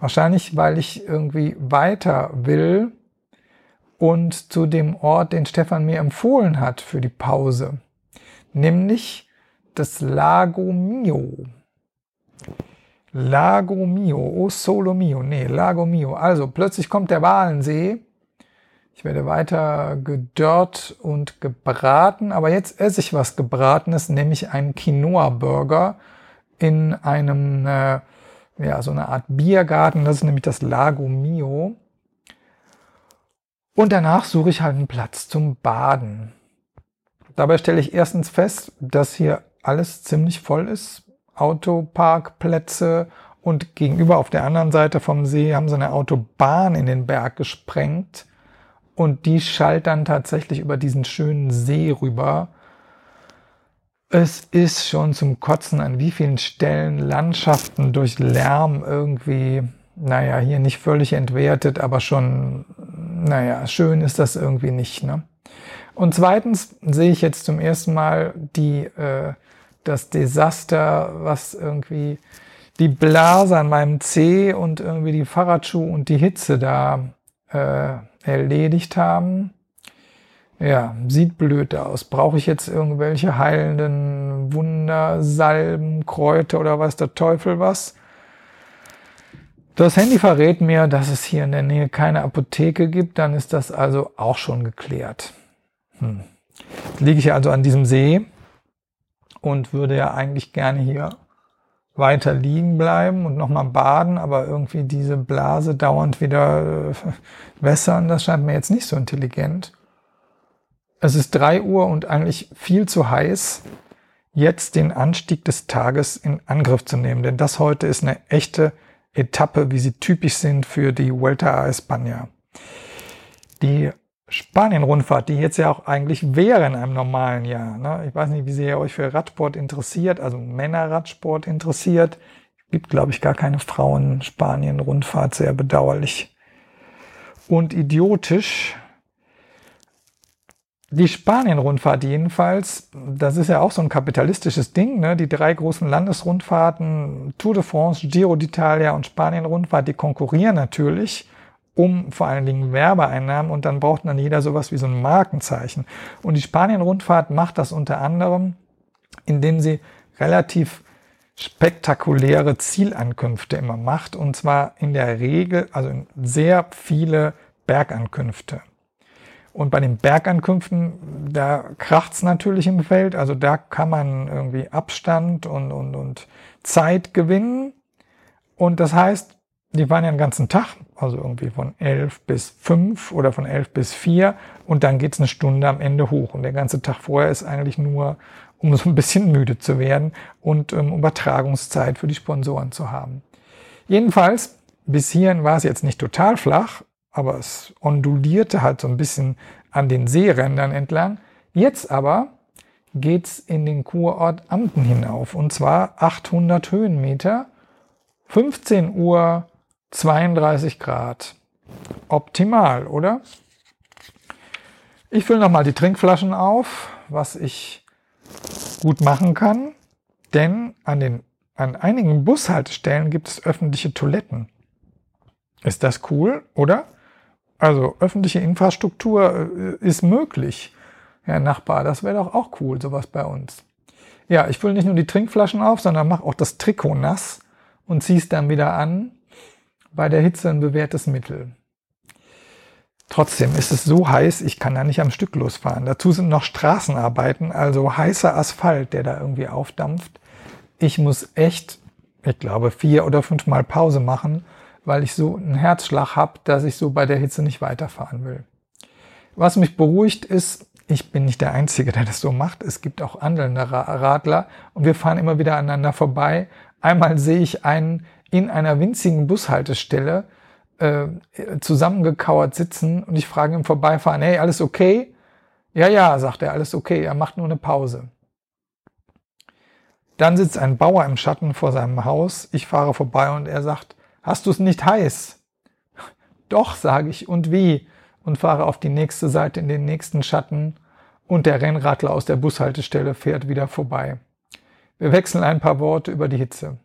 Wahrscheinlich, weil ich irgendwie weiter will und zu dem Ort, den Stefan mir empfohlen hat für die Pause. Nämlich das Lago Mio. Lago Mio, oh Solo Mio, nee, Lago Mio. Also plötzlich kommt der Walensee ich werde weiter gedörrt und gebraten, aber jetzt esse ich was Gebratenes, nämlich einen Quinoa-Burger in einem, äh, ja, so eine Art Biergarten. Das ist nämlich das Lago Mio. Und danach suche ich halt einen Platz zum Baden. Dabei stelle ich erstens fest, dass hier alles ziemlich voll ist. Autoparkplätze und gegenüber auf der anderen Seite vom See haben sie eine Autobahn in den Berg gesprengt und die schallt dann tatsächlich über diesen schönen See rüber. Es ist schon zum Kotzen an wie vielen Stellen Landschaften durch Lärm irgendwie, naja, hier nicht völlig entwertet, aber schon, naja, schön ist das irgendwie nicht. Ne? Und zweitens sehe ich jetzt zum ersten Mal die, äh, das Desaster, was irgendwie die Blase an meinem Zeh und irgendwie die Fahrradschuhe und die Hitze da äh, erledigt haben. Ja, sieht blöd aus. Brauche ich jetzt irgendwelche heilenden Wundersalben, Kräuter oder weiß der Teufel was? Das Handy verrät mir, dass es hier in der Nähe keine Apotheke gibt, dann ist das also auch schon geklärt. Hm. Liege ich also an diesem See und würde ja eigentlich gerne hier weiter liegen bleiben und nochmal baden, aber irgendwie diese Blase dauernd wieder äh, wässern, das scheint mir jetzt nicht so intelligent. Es ist drei Uhr und eigentlich viel zu heiß, jetzt den Anstieg des Tages in Angriff zu nehmen, denn das heute ist eine echte Etappe, wie sie typisch sind für die Vuelta a España. Die Spanien-Rundfahrt, die jetzt ja auch eigentlich wäre in einem normalen Jahr. Ne? Ich weiß nicht, wie sehr ihr euch für Radsport interessiert, also Männerradsport interessiert. Gibt, glaube ich, gar keine Frauen-Spanien-Rundfahrt, sehr bedauerlich. Und idiotisch. Die Spanien-Rundfahrt jedenfalls, das ist ja auch so ein kapitalistisches Ding, ne? Die drei großen Landesrundfahrten, Tour de France, Giro d'Italia und Spanien-Rundfahrt, die konkurrieren natürlich um vor allen Dingen Werbeeinnahmen und dann braucht dann jeder sowas wie so ein Markenzeichen. Und die Spanien-Rundfahrt macht das unter anderem, indem sie relativ spektakuläre Zielankünfte immer macht und zwar in der Regel, also sehr viele Bergankünfte. Und bei den Bergankünften, da kracht's natürlich im Feld, also da kann man irgendwie Abstand und, und, und Zeit gewinnen. Und das heißt, die waren ja den ganzen Tag, also irgendwie von elf bis fünf oder von elf bis vier und dann geht's eine Stunde am Ende hoch. Und der ganze Tag vorher ist eigentlich nur, um so ein bisschen müde zu werden und um Übertragungszeit für die Sponsoren zu haben. Jedenfalls, bis hierhin war es jetzt nicht total flach, aber es ondulierte halt so ein bisschen an den Seerändern entlang. Jetzt aber geht's in den Kurort Amten hinauf und zwar 800 Höhenmeter 15 Uhr 32 Grad. Optimal, oder? Ich fülle nochmal die Trinkflaschen auf, was ich gut machen kann, denn an, den, an einigen Bushaltestellen gibt es öffentliche Toiletten. Ist das cool, oder? Also öffentliche Infrastruktur äh, ist möglich. Herr Nachbar, das wäre doch auch cool, sowas bei uns. Ja, ich fülle nicht nur die Trinkflaschen auf, sondern mache auch das Trikot nass und ziehe es dann wieder an. Bei der Hitze ein bewährtes Mittel. Trotzdem ist es so heiß, ich kann da nicht am Stück losfahren. Dazu sind noch Straßenarbeiten, also heißer Asphalt, der da irgendwie aufdampft. Ich muss echt, ich glaube, vier oder fünfmal Pause machen, weil ich so einen Herzschlag habe, dass ich so bei der Hitze nicht weiterfahren will. Was mich beruhigt ist, ich bin nicht der Einzige, der das so macht. Es gibt auch andere Radler und wir fahren immer wieder aneinander vorbei. Einmal sehe ich einen in einer winzigen Bushaltestelle, äh, zusammengekauert sitzen und ich frage im Vorbeifahren, hey, alles okay? Ja, ja, sagt er, alles okay, er macht nur eine Pause. Dann sitzt ein Bauer im Schatten vor seinem Haus, ich fahre vorbei und er sagt, hast du es nicht heiß? Doch, sage ich, und wie? Und fahre auf die nächste Seite in den nächsten Schatten und der Rennradler aus der Bushaltestelle fährt wieder vorbei. Wir wechseln ein paar Worte über die Hitze.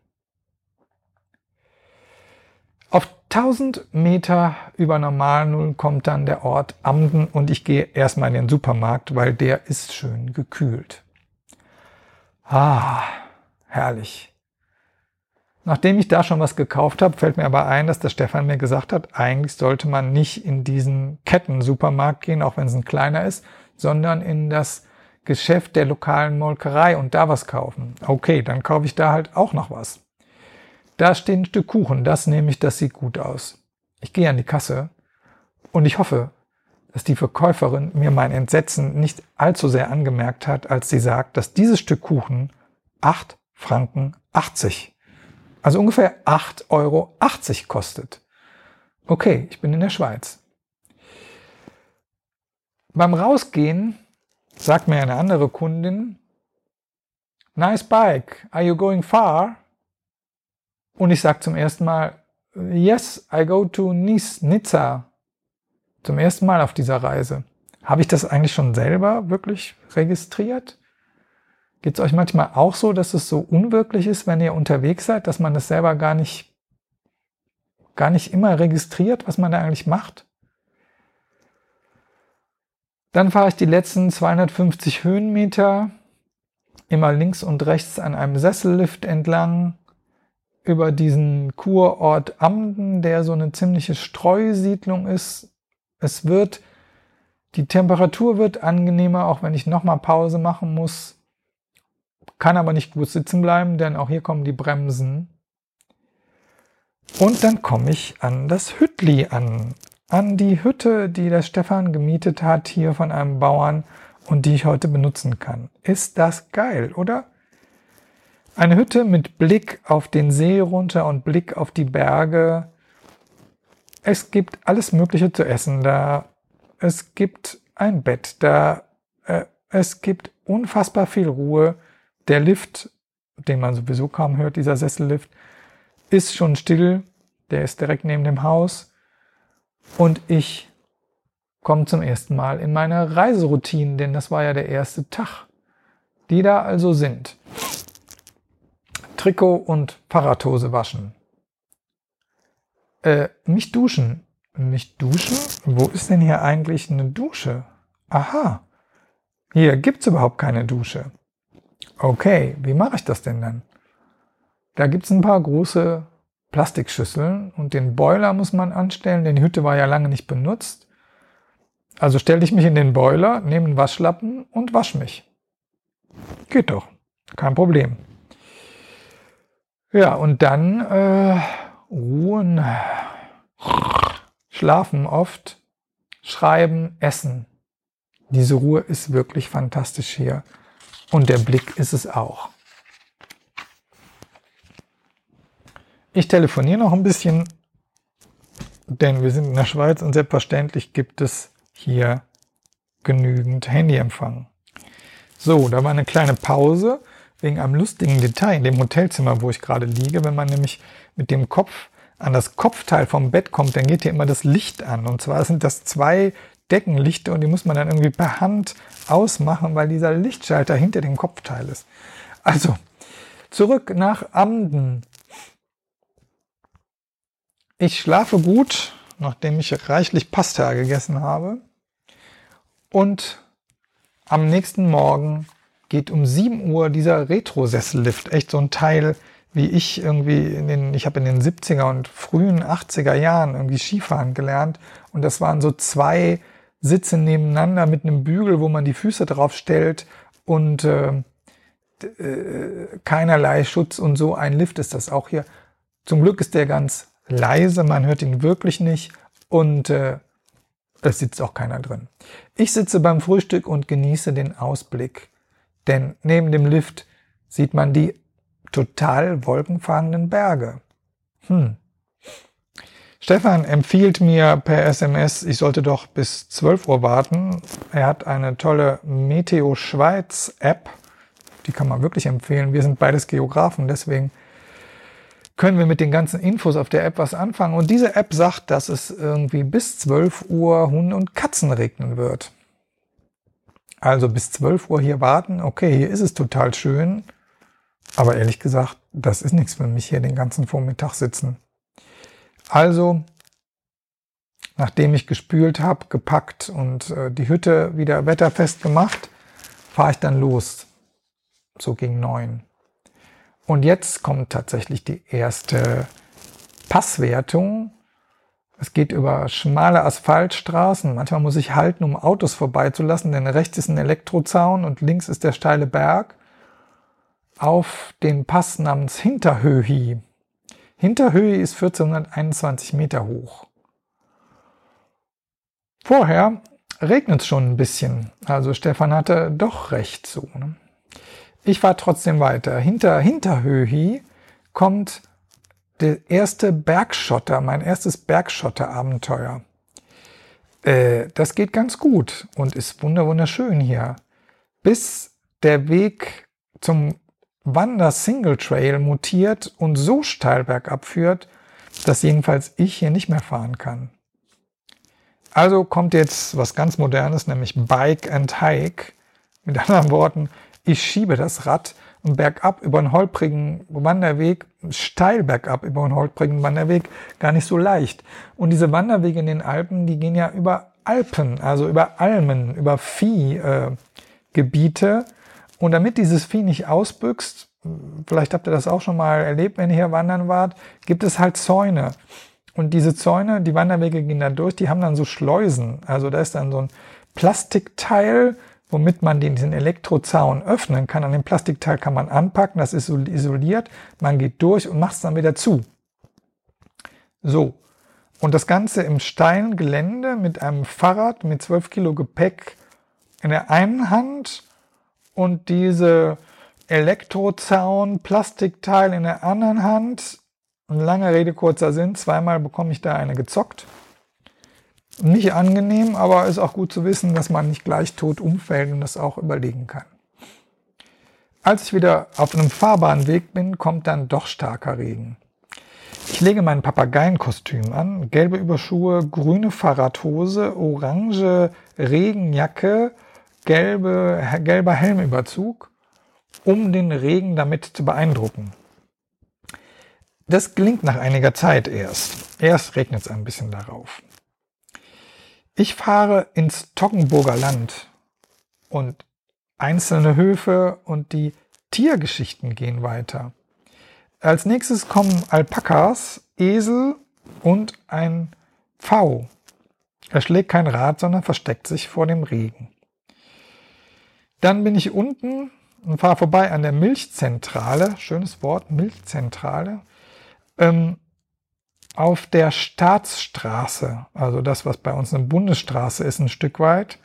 Auf 1000 Meter über Normalnull kommt dann der Ort Amden und ich gehe erstmal in den Supermarkt, weil der ist schön gekühlt. Ah, herrlich. Nachdem ich da schon was gekauft habe, fällt mir aber ein, dass der Stefan mir gesagt hat, eigentlich sollte man nicht in diesen Ketten-Supermarkt gehen, auch wenn es ein kleiner ist, sondern in das Geschäft der lokalen Molkerei und da was kaufen. Okay, dann kaufe ich da halt auch noch was. Da steht ein Stück Kuchen, das nehme ich, das sieht gut aus. Ich gehe an die Kasse und ich hoffe, dass die Verkäuferin mir mein Entsetzen nicht allzu sehr angemerkt hat, als sie sagt, dass dieses Stück Kuchen 8 Franken 80, also ungefähr 8,80 Euro kostet. Okay, ich bin in der Schweiz. Beim Rausgehen sagt mir eine andere Kundin, Nice bike, are you going far? Und ich sage zum ersten Mal, yes, I go to Nice, Nizza. Zum ersten Mal auf dieser Reise. Habe ich das eigentlich schon selber wirklich registriert? Geht es euch manchmal auch so, dass es so unwirklich ist, wenn ihr unterwegs seid, dass man das selber gar nicht, gar nicht immer registriert, was man da eigentlich macht? Dann fahre ich die letzten 250 Höhenmeter immer links und rechts an einem Sessellift entlang über diesen Kurort Amden, der so eine ziemliche Streusiedlung ist. Es wird, die Temperatur wird angenehmer, auch wenn ich nochmal Pause machen muss. Kann aber nicht gut sitzen bleiben, denn auch hier kommen die Bremsen. Und dann komme ich an das Hüttli an. An die Hütte, die der Stefan gemietet hat, hier von einem Bauern und die ich heute benutzen kann. Ist das geil, oder? Eine Hütte mit Blick auf den See runter und Blick auf die Berge. Es gibt alles Mögliche zu essen da. Es gibt ein Bett da. Äh, es gibt unfassbar viel Ruhe. Der Lift, den man sowieso kaum hört, dieser Sessellift, ist schon still. Der ist direkt neben dem Haus. Und ich komme zum ersten Mal in meine Reiseroutine, denn das war ja der erste Tag, die da also sind. Trikot und Fahrradhose waschen. Äh, mich duschen. Mich duschen? Wo ist denn hier eigentlich eine Dusche? Aha. Hier gibt's überhaupt keine Dusche. Okay, wie mache ich das denn dann? Da gibt's ein paar große Plastikschüsseln und den Boiler muss man anstellen, denn die Hütte war ja lange nicht benutzt. Also stelle ich mich in den Boiler, nehme einen Waschlappen und wasch mich. Geht doch. Kein Problem. Ja, und dann äh, ruhen, schlafen oft, schreiben, essen. Diese Ruhe ist wirklich fantastisch hier. Und der Blick ist es auch. Ich telefoniere noch ein bisschen, denn wir sind in der Schweiz und selbstverständlich gibt es hier genügend Handyempfang. So, da war eine kleine Pause. wegen einem lustigen Detail in dem Hotelzimmer, wo ich gerade liege. Wenn man nämlich mit dem Kopf an das Kopfteil vom Bett kommt, dann geht hier immer das Licht an. Und zwar sind das zwei Deckenlichter und die muss man dann irgendwie per Hand ausmachen, weil dieser Lichtschalter hinter dem Kopfteil ist. Also, zurück nach Amden. Ich schlafe gut, nachdem ich reichlich Pasta gegessen habe. Und am nächsten Morgen geht um 7 Uhr dieser Retro-Sessellift, echt so ein Teil, wie ich irgendwie in den, ich habe in den 70er und frühen 80er Jahren irgendwie Skifahren gelernt und das waren so zwei Sitze nebeneinander mit einem Bügel, wo man die Füße drauf stellt und äh, äh, keinerlei Schutz und so ein Lift ist das auch hier. Zum Glück ist der ganz leise, man hört ihn wirklich nicht und äh, es sitzt auch keiner drin. Ich sitze beim Frühstück und genieße den Ausblick, denn neben dem Lift sieht man die total wolkenfangenden Berge. Hm. Stefan empfiehlt mir per SMS, ich sollte doch bis 12 Uhr warten. Er hat eine tolle Meteo Schweiz App. Die kann man wirklich empfehlen. Wir sind beides Geografen, deswegen können wir mit den ganzen Infos auf der App was anfangen. Und diese App sagt, dass es irgendwie bis 12 Uhr Hunde und Katzen regnen wird. Also bis 12 Uhr hier warten. Okay, hier ist es total schön. Aber ehrlich gesagt, das ist nichts für mich hier den ganzen Vormittag sitzen. Also, nachdem ich gespült habe, gepackt und äh, die Hütte wieder wetterfest gemacht, fahre ich dann los. So gegen neun. Und jetzt kommt tatsächlich die erste Passwertung. Es geht über schmale Asphaltstraßen. Manchmal muss ich halten, um Autos vorbeizulassen, denn rechts ist ein Elektrozaun und links ist der steile Berg auf den Pass namens Hinterhöhi. Hinterhöhi ist 1421 Meter hoch. Vorher regnet es schon ein bisschen. Also Stefan hatte doch recht so. Ne? Ich fahre trotzdem weiter. Hinter Hinterhöhi kommt der erste Bergschotter, mein erstes Bergschotter-Abenteuer. Äh, das geht ganz gut und ist wunderschön hier. Bis der Weg zum Wander-Single-Trail mutiert und so steil bergab führt, dass jedenfalls ich hier nicht mehr fahren kann. Also kommt jetzt was ganz Modernes, nämlich Bike and Hike. Mit anderen Worten, ich schiebe das Rad bergab über einen holprigen Wanderweg, steil bergab über einen holprigen Wanderweg, gar nicht so leicht. Und diese Wanderwege in den Alpen, die gehen ja über Alpen, also über Almen, über Viehgebiete. Äh, und damit dieses Vieh nicht ausbüchst, vielleicht habt ihr das auch schon mal erlebt, wenn ihr hier wandern wart, gibt es halt Zäune. Und diese Zäune, die Wanderwege gehen da durch, die haben dann so Schleusen. Also da ist dann so ein Plastikteil, womit man den, diesen Elektrozaun öffnen kann. An dem Plastikteil kann man anpacken, das ist isoliert. Man geht durch und macht es dann wieder zu. So. Und das Ganze im steilen Gelände mit einem Fahrrad mit 12 Kilo Gepäck in der einen Hand und diese Elektrozaun, Plastikteil in der anderen Hand. Lange Rede, kurzer Sinn. Zweimal bekomme ich da eine gezockt. Nicht angenehm, aber ist auch gut zu wissen, dass man nicht gleich tot umfällt und das auch überlegen kann. Als ich wieder auf einem fahrbaren Weg bin, kommt dann doch starker Regen. Ich lege mein Papageienkostüm an, gelbe Überschuhe, grüne Fahrradhose, orange Regenjacke, gelbe, gelber Helmüberzug, um den Regen damit zu beeindrucken. Das gelingt nach einiger Zeit erst. Erst regnet es ein bisschen darauf. Ich fahre ins Toggenburger Land und einzelne Höfe und die Tiergeschichten gehen weiter. Als nächstes kommen Alpakas, Esel und ein Pfau. Er schlägt kein Rad, sondern versteckt sich vor dem Regen. Dann bin ich unten und fahre vorbei an der Milchzentrale, schönes Wort, Milchzentrale, ähm, auf der Staatsstraße, also das, was bei uns eine Bundesstraße ist, ein Stück weit.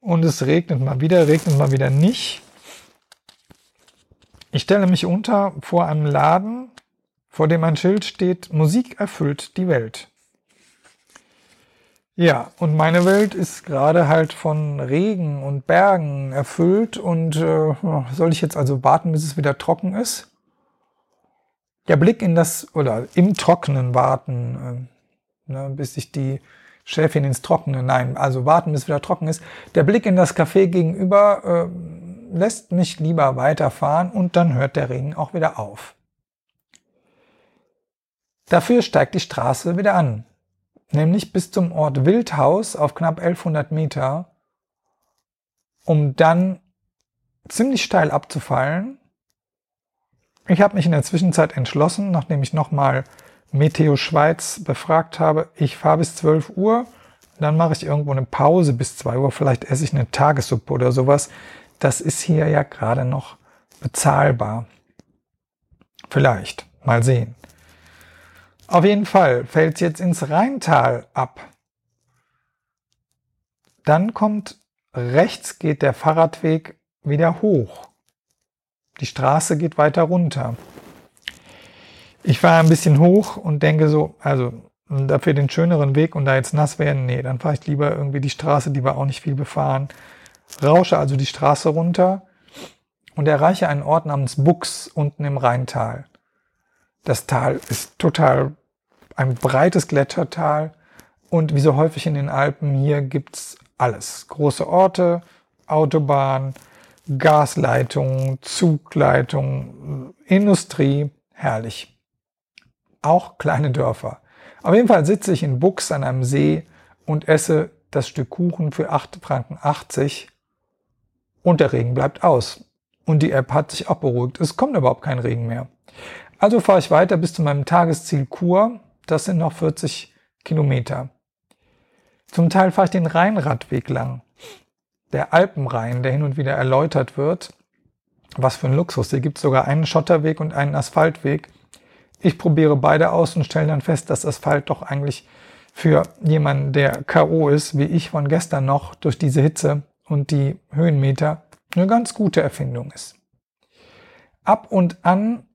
Und es regnet mal wieder, regnet mal wieder nicht. Ich stelle mich unter vor einem Laden, vor dem ein Schild steht, Musik erfüllt die Welt. Ja, und meine Welt ist gerade halt von Regen und Bergen erfüllt und äh, soll ich jetzt also warten, bis es wieder trocken ist? Der Blick in das, oder im Trockenen warten, äh, ne, bis sich die Schäfchen ins Trockene, nein, also warten, bis es wieder trocken ist. Der Blick in das Café gegenüber äh, lässt mich lieber weiterfahren und dann hört der Regen auch wieder auf. Dafür steigt die Straße wieder an nämlich bis zum Ort Wildhaus auf knapp 1100 Meter, um dann ziemlich steil abzufallen. Ich habe mich in der Zwischenzeit entschlossen, nachdem ich nochmal Meteo Schweiz befragt habe, ich fahre bis 12 Uhr, dann mache ich irgendwo eine Pause bis 2 Uhr, vielleicht esse ich eine Tagessuppe oder sowas. Das ist hier ja gerade noch bezahlbar. Vielleicht, mal sehen. Auf jeden Fall fällt es jetzt ins Rheintal ab. Dann kommt rechts geht der Fahrradweg wieder hoch. Die Straße geht weiter runter. Ich fahre ein bisschen hoch und denke so, also dafür den schöneren Weg und da jetzt nass werden, nee, dann fahre ich lieber irgendwie die Straße, die wir auch nicht viel befahren. Rausche also die Straße runter und erreiche einen Ort namens Bux unten im Rheintal. Das Tal ist total ein breites Gletschertal und wie so häufig in den Alpen, hier gibt's alles. Große Orte, Autobahn, Gasleitungen, Zugleitungen, Industrie, herrlich. Auch kleine Dörfer. Auf jeden Fall sitze ich in Bux an einem See und esse das Stück Kuchen für 8,80 Franken und der Regen bleibt aus. Und die App hat sich auch beruhigt. Es kommt überhaupt kein Regen mehr. Also fahre ich weiter bis zu meinem Tagesziel Kur das sind noch 40 Kilometer. Zum Teil fahre ich den Rheinradweg lang. Der Alpenrhein, der hin und wieder erläutert wird. Was für ein Luxus. Hier gibt es sogar einen Schotterweg und einen Asphaltweg. Ich probiere beide aus und stelle dann fest, dass Asphalt doch eigentlich für jemanden, der K.O. ist, wie ich von gestern noch, durch diese Hitze und die Höhenmeter, eine ganz gute Erfindung ist. Ab und an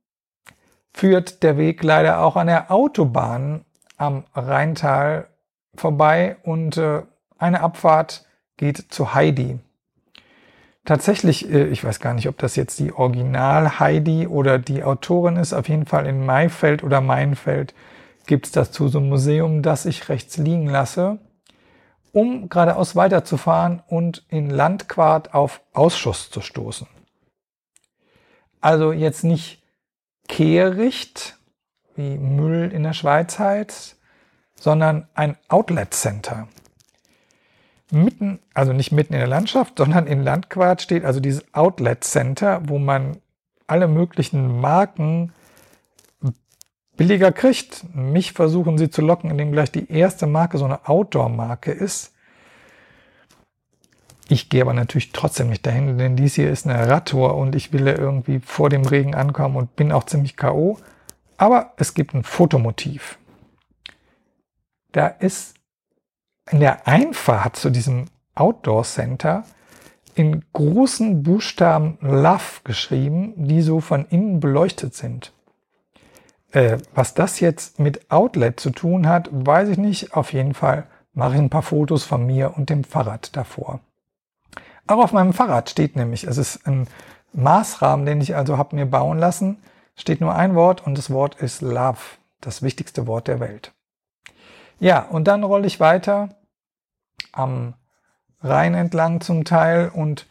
führt der Weg leider auch an der Autobahn am Rheintal vorbei und äh, eine Abfahrt geht zu Heidi. Tatsächlich, äh, ich weiß gar nicht, ob das jetzt die Original Heidi oder die Autorin ist, auf jeden Fall in Maifeld oder Mainfeld gibt es dazu so ein Museum, das ich rechts liegen lasse, um geradeaus weiterzufahren und in Landquart auf Ausschuss zu stoßen. Also jetzt nicht Kehricht, wie Müll in der Schweiz heißt, sondern ein Outlet Center. Mitten, also nicht mitten in der Landschaft, sondern in Landquart steht also dieses Outlet Center, wo man alle möglichen Marken billiger kriegt. Mich versuchen sie zu locken, indem gleich die erste Marke so eine Outdoor-Marke ist. Ich gehe aber natürlich trotzdem nicht dahin, denn dies hier ist eine Radtour und ich will ja irgendwie vor dem Regen ankommen und bin auch ziemlich K.O. Aber es gibt ein Fotomotiv. Da ist in der Einfahrt zu diesem Outdoor Center in großen Buchstaben Love geschrieben, die so von innen beleuchtet sind. Äh, was das jetzt mit Outlet zu tun hat, weiß ich nicht. Auf jeden Fall mache ich ein paar Fotos von mir und dem Fahrrad davor. Auch auf meinem Fahrrad steht nämlich, es ist ein Maßrahmen, den ich also habe mir bauen lassen, steht nur ein Wort und das Wort ist Love, das wichtigste Wort der Welt. Ja, und dann rolle ich weiter am Rhein entlang zum Teil und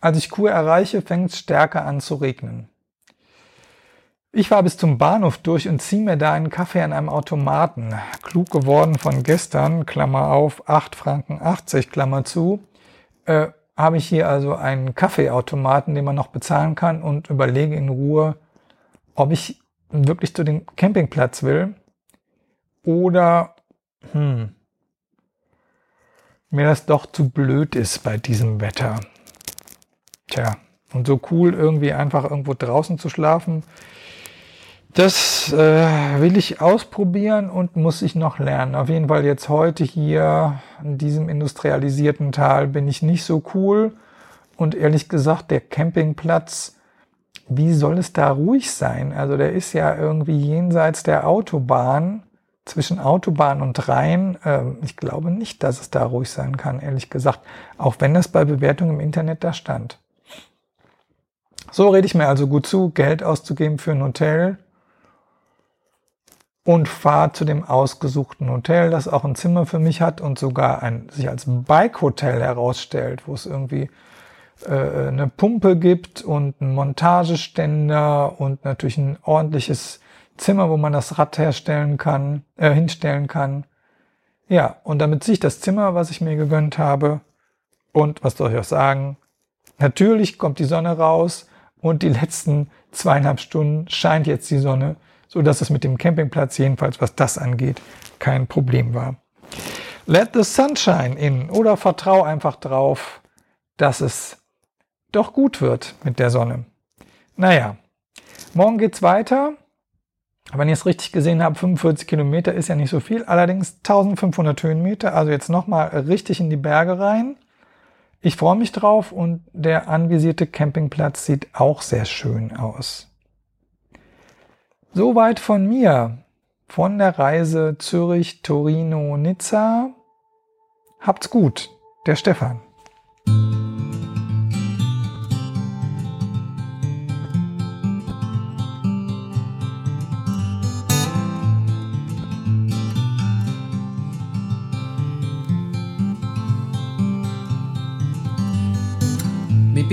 als ich Kur erreiche, fängt es stärker an zu regnen. Ich war bis zum Bahnhof durch und ziehe mir da einen Kaffee an einem Automaten. Klug geworden von gestern, Klammer auf, 8 Franken 80, Klammer zu. Äh, habe ich hier also einen Kaffeeautomaten, den man noch bezahlen kann und überlege in Ruhe, ob ich wirklich zu dem Campingplatz will oder hm, mir das doch zu blöd ist bei diesem Wetter. Tja, und so cool irgendwie einfach irgendwo draußen zu schlafen, das äh, will ich ausprobieren und muss ich noch lernen. Auf jeden Fall jetzt heute hier in diesem industrialisierten Tal bin ich nicht so cool. Und ehrlich gesagt, der Campingplatz, wie soll es da ruhig sein? Also der ist ja irgendwie jenseits der Autobahn zwischen Autobahn und Rhein, ähm, ich glaube nicht, dass es da ruhig sein kann, ehrlich gesagt. Auch wenn das bei Bewertungen im Internet da stand. So rede ich mir also gut zu, Geld auszugeben für ein Hotel und fahre zu dem ausgesuchten Hotel, das auch ein Zimmer für mich hat und sogar ein, sich als Bike-Hotel herausstellt, wo es irgendwie äh, eine Pumpe gibt und einen Montageständer und natürlich ein ordentliches Zimmer, wo man das Rad herstellen kann, äh, hinstellen kann. Ja, und damit sich das Zimmer, was ich mir gegönnt habe, und was soll ich auch sagen, natürlich kommt die Sonne raus und die letzten zweieinhalb Stunden scheint jetzt die Sonne, so dass es mit dem Campingplatz jedenfalls, was das angeht, kein Problem war. Let the sunshine in oder vertrau einfach drauf, dass es doch gut wird mit der Sonne. Naja, morgen geht's weiter. Wenn ihr es richtig gesehen habt, 45 Kilometer ist ja nicht so viel, allerdings 1500 Höhenmeter, also jetzt nochmal richtig in die Berge rein. Ich freue mich drauf und der anvisierte Campingplatz sieht auch sehr schön aus. Soweit von mir, von der Reise Zürich, Torino, Nizza. Habt's gut, der Stefan.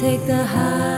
take the highs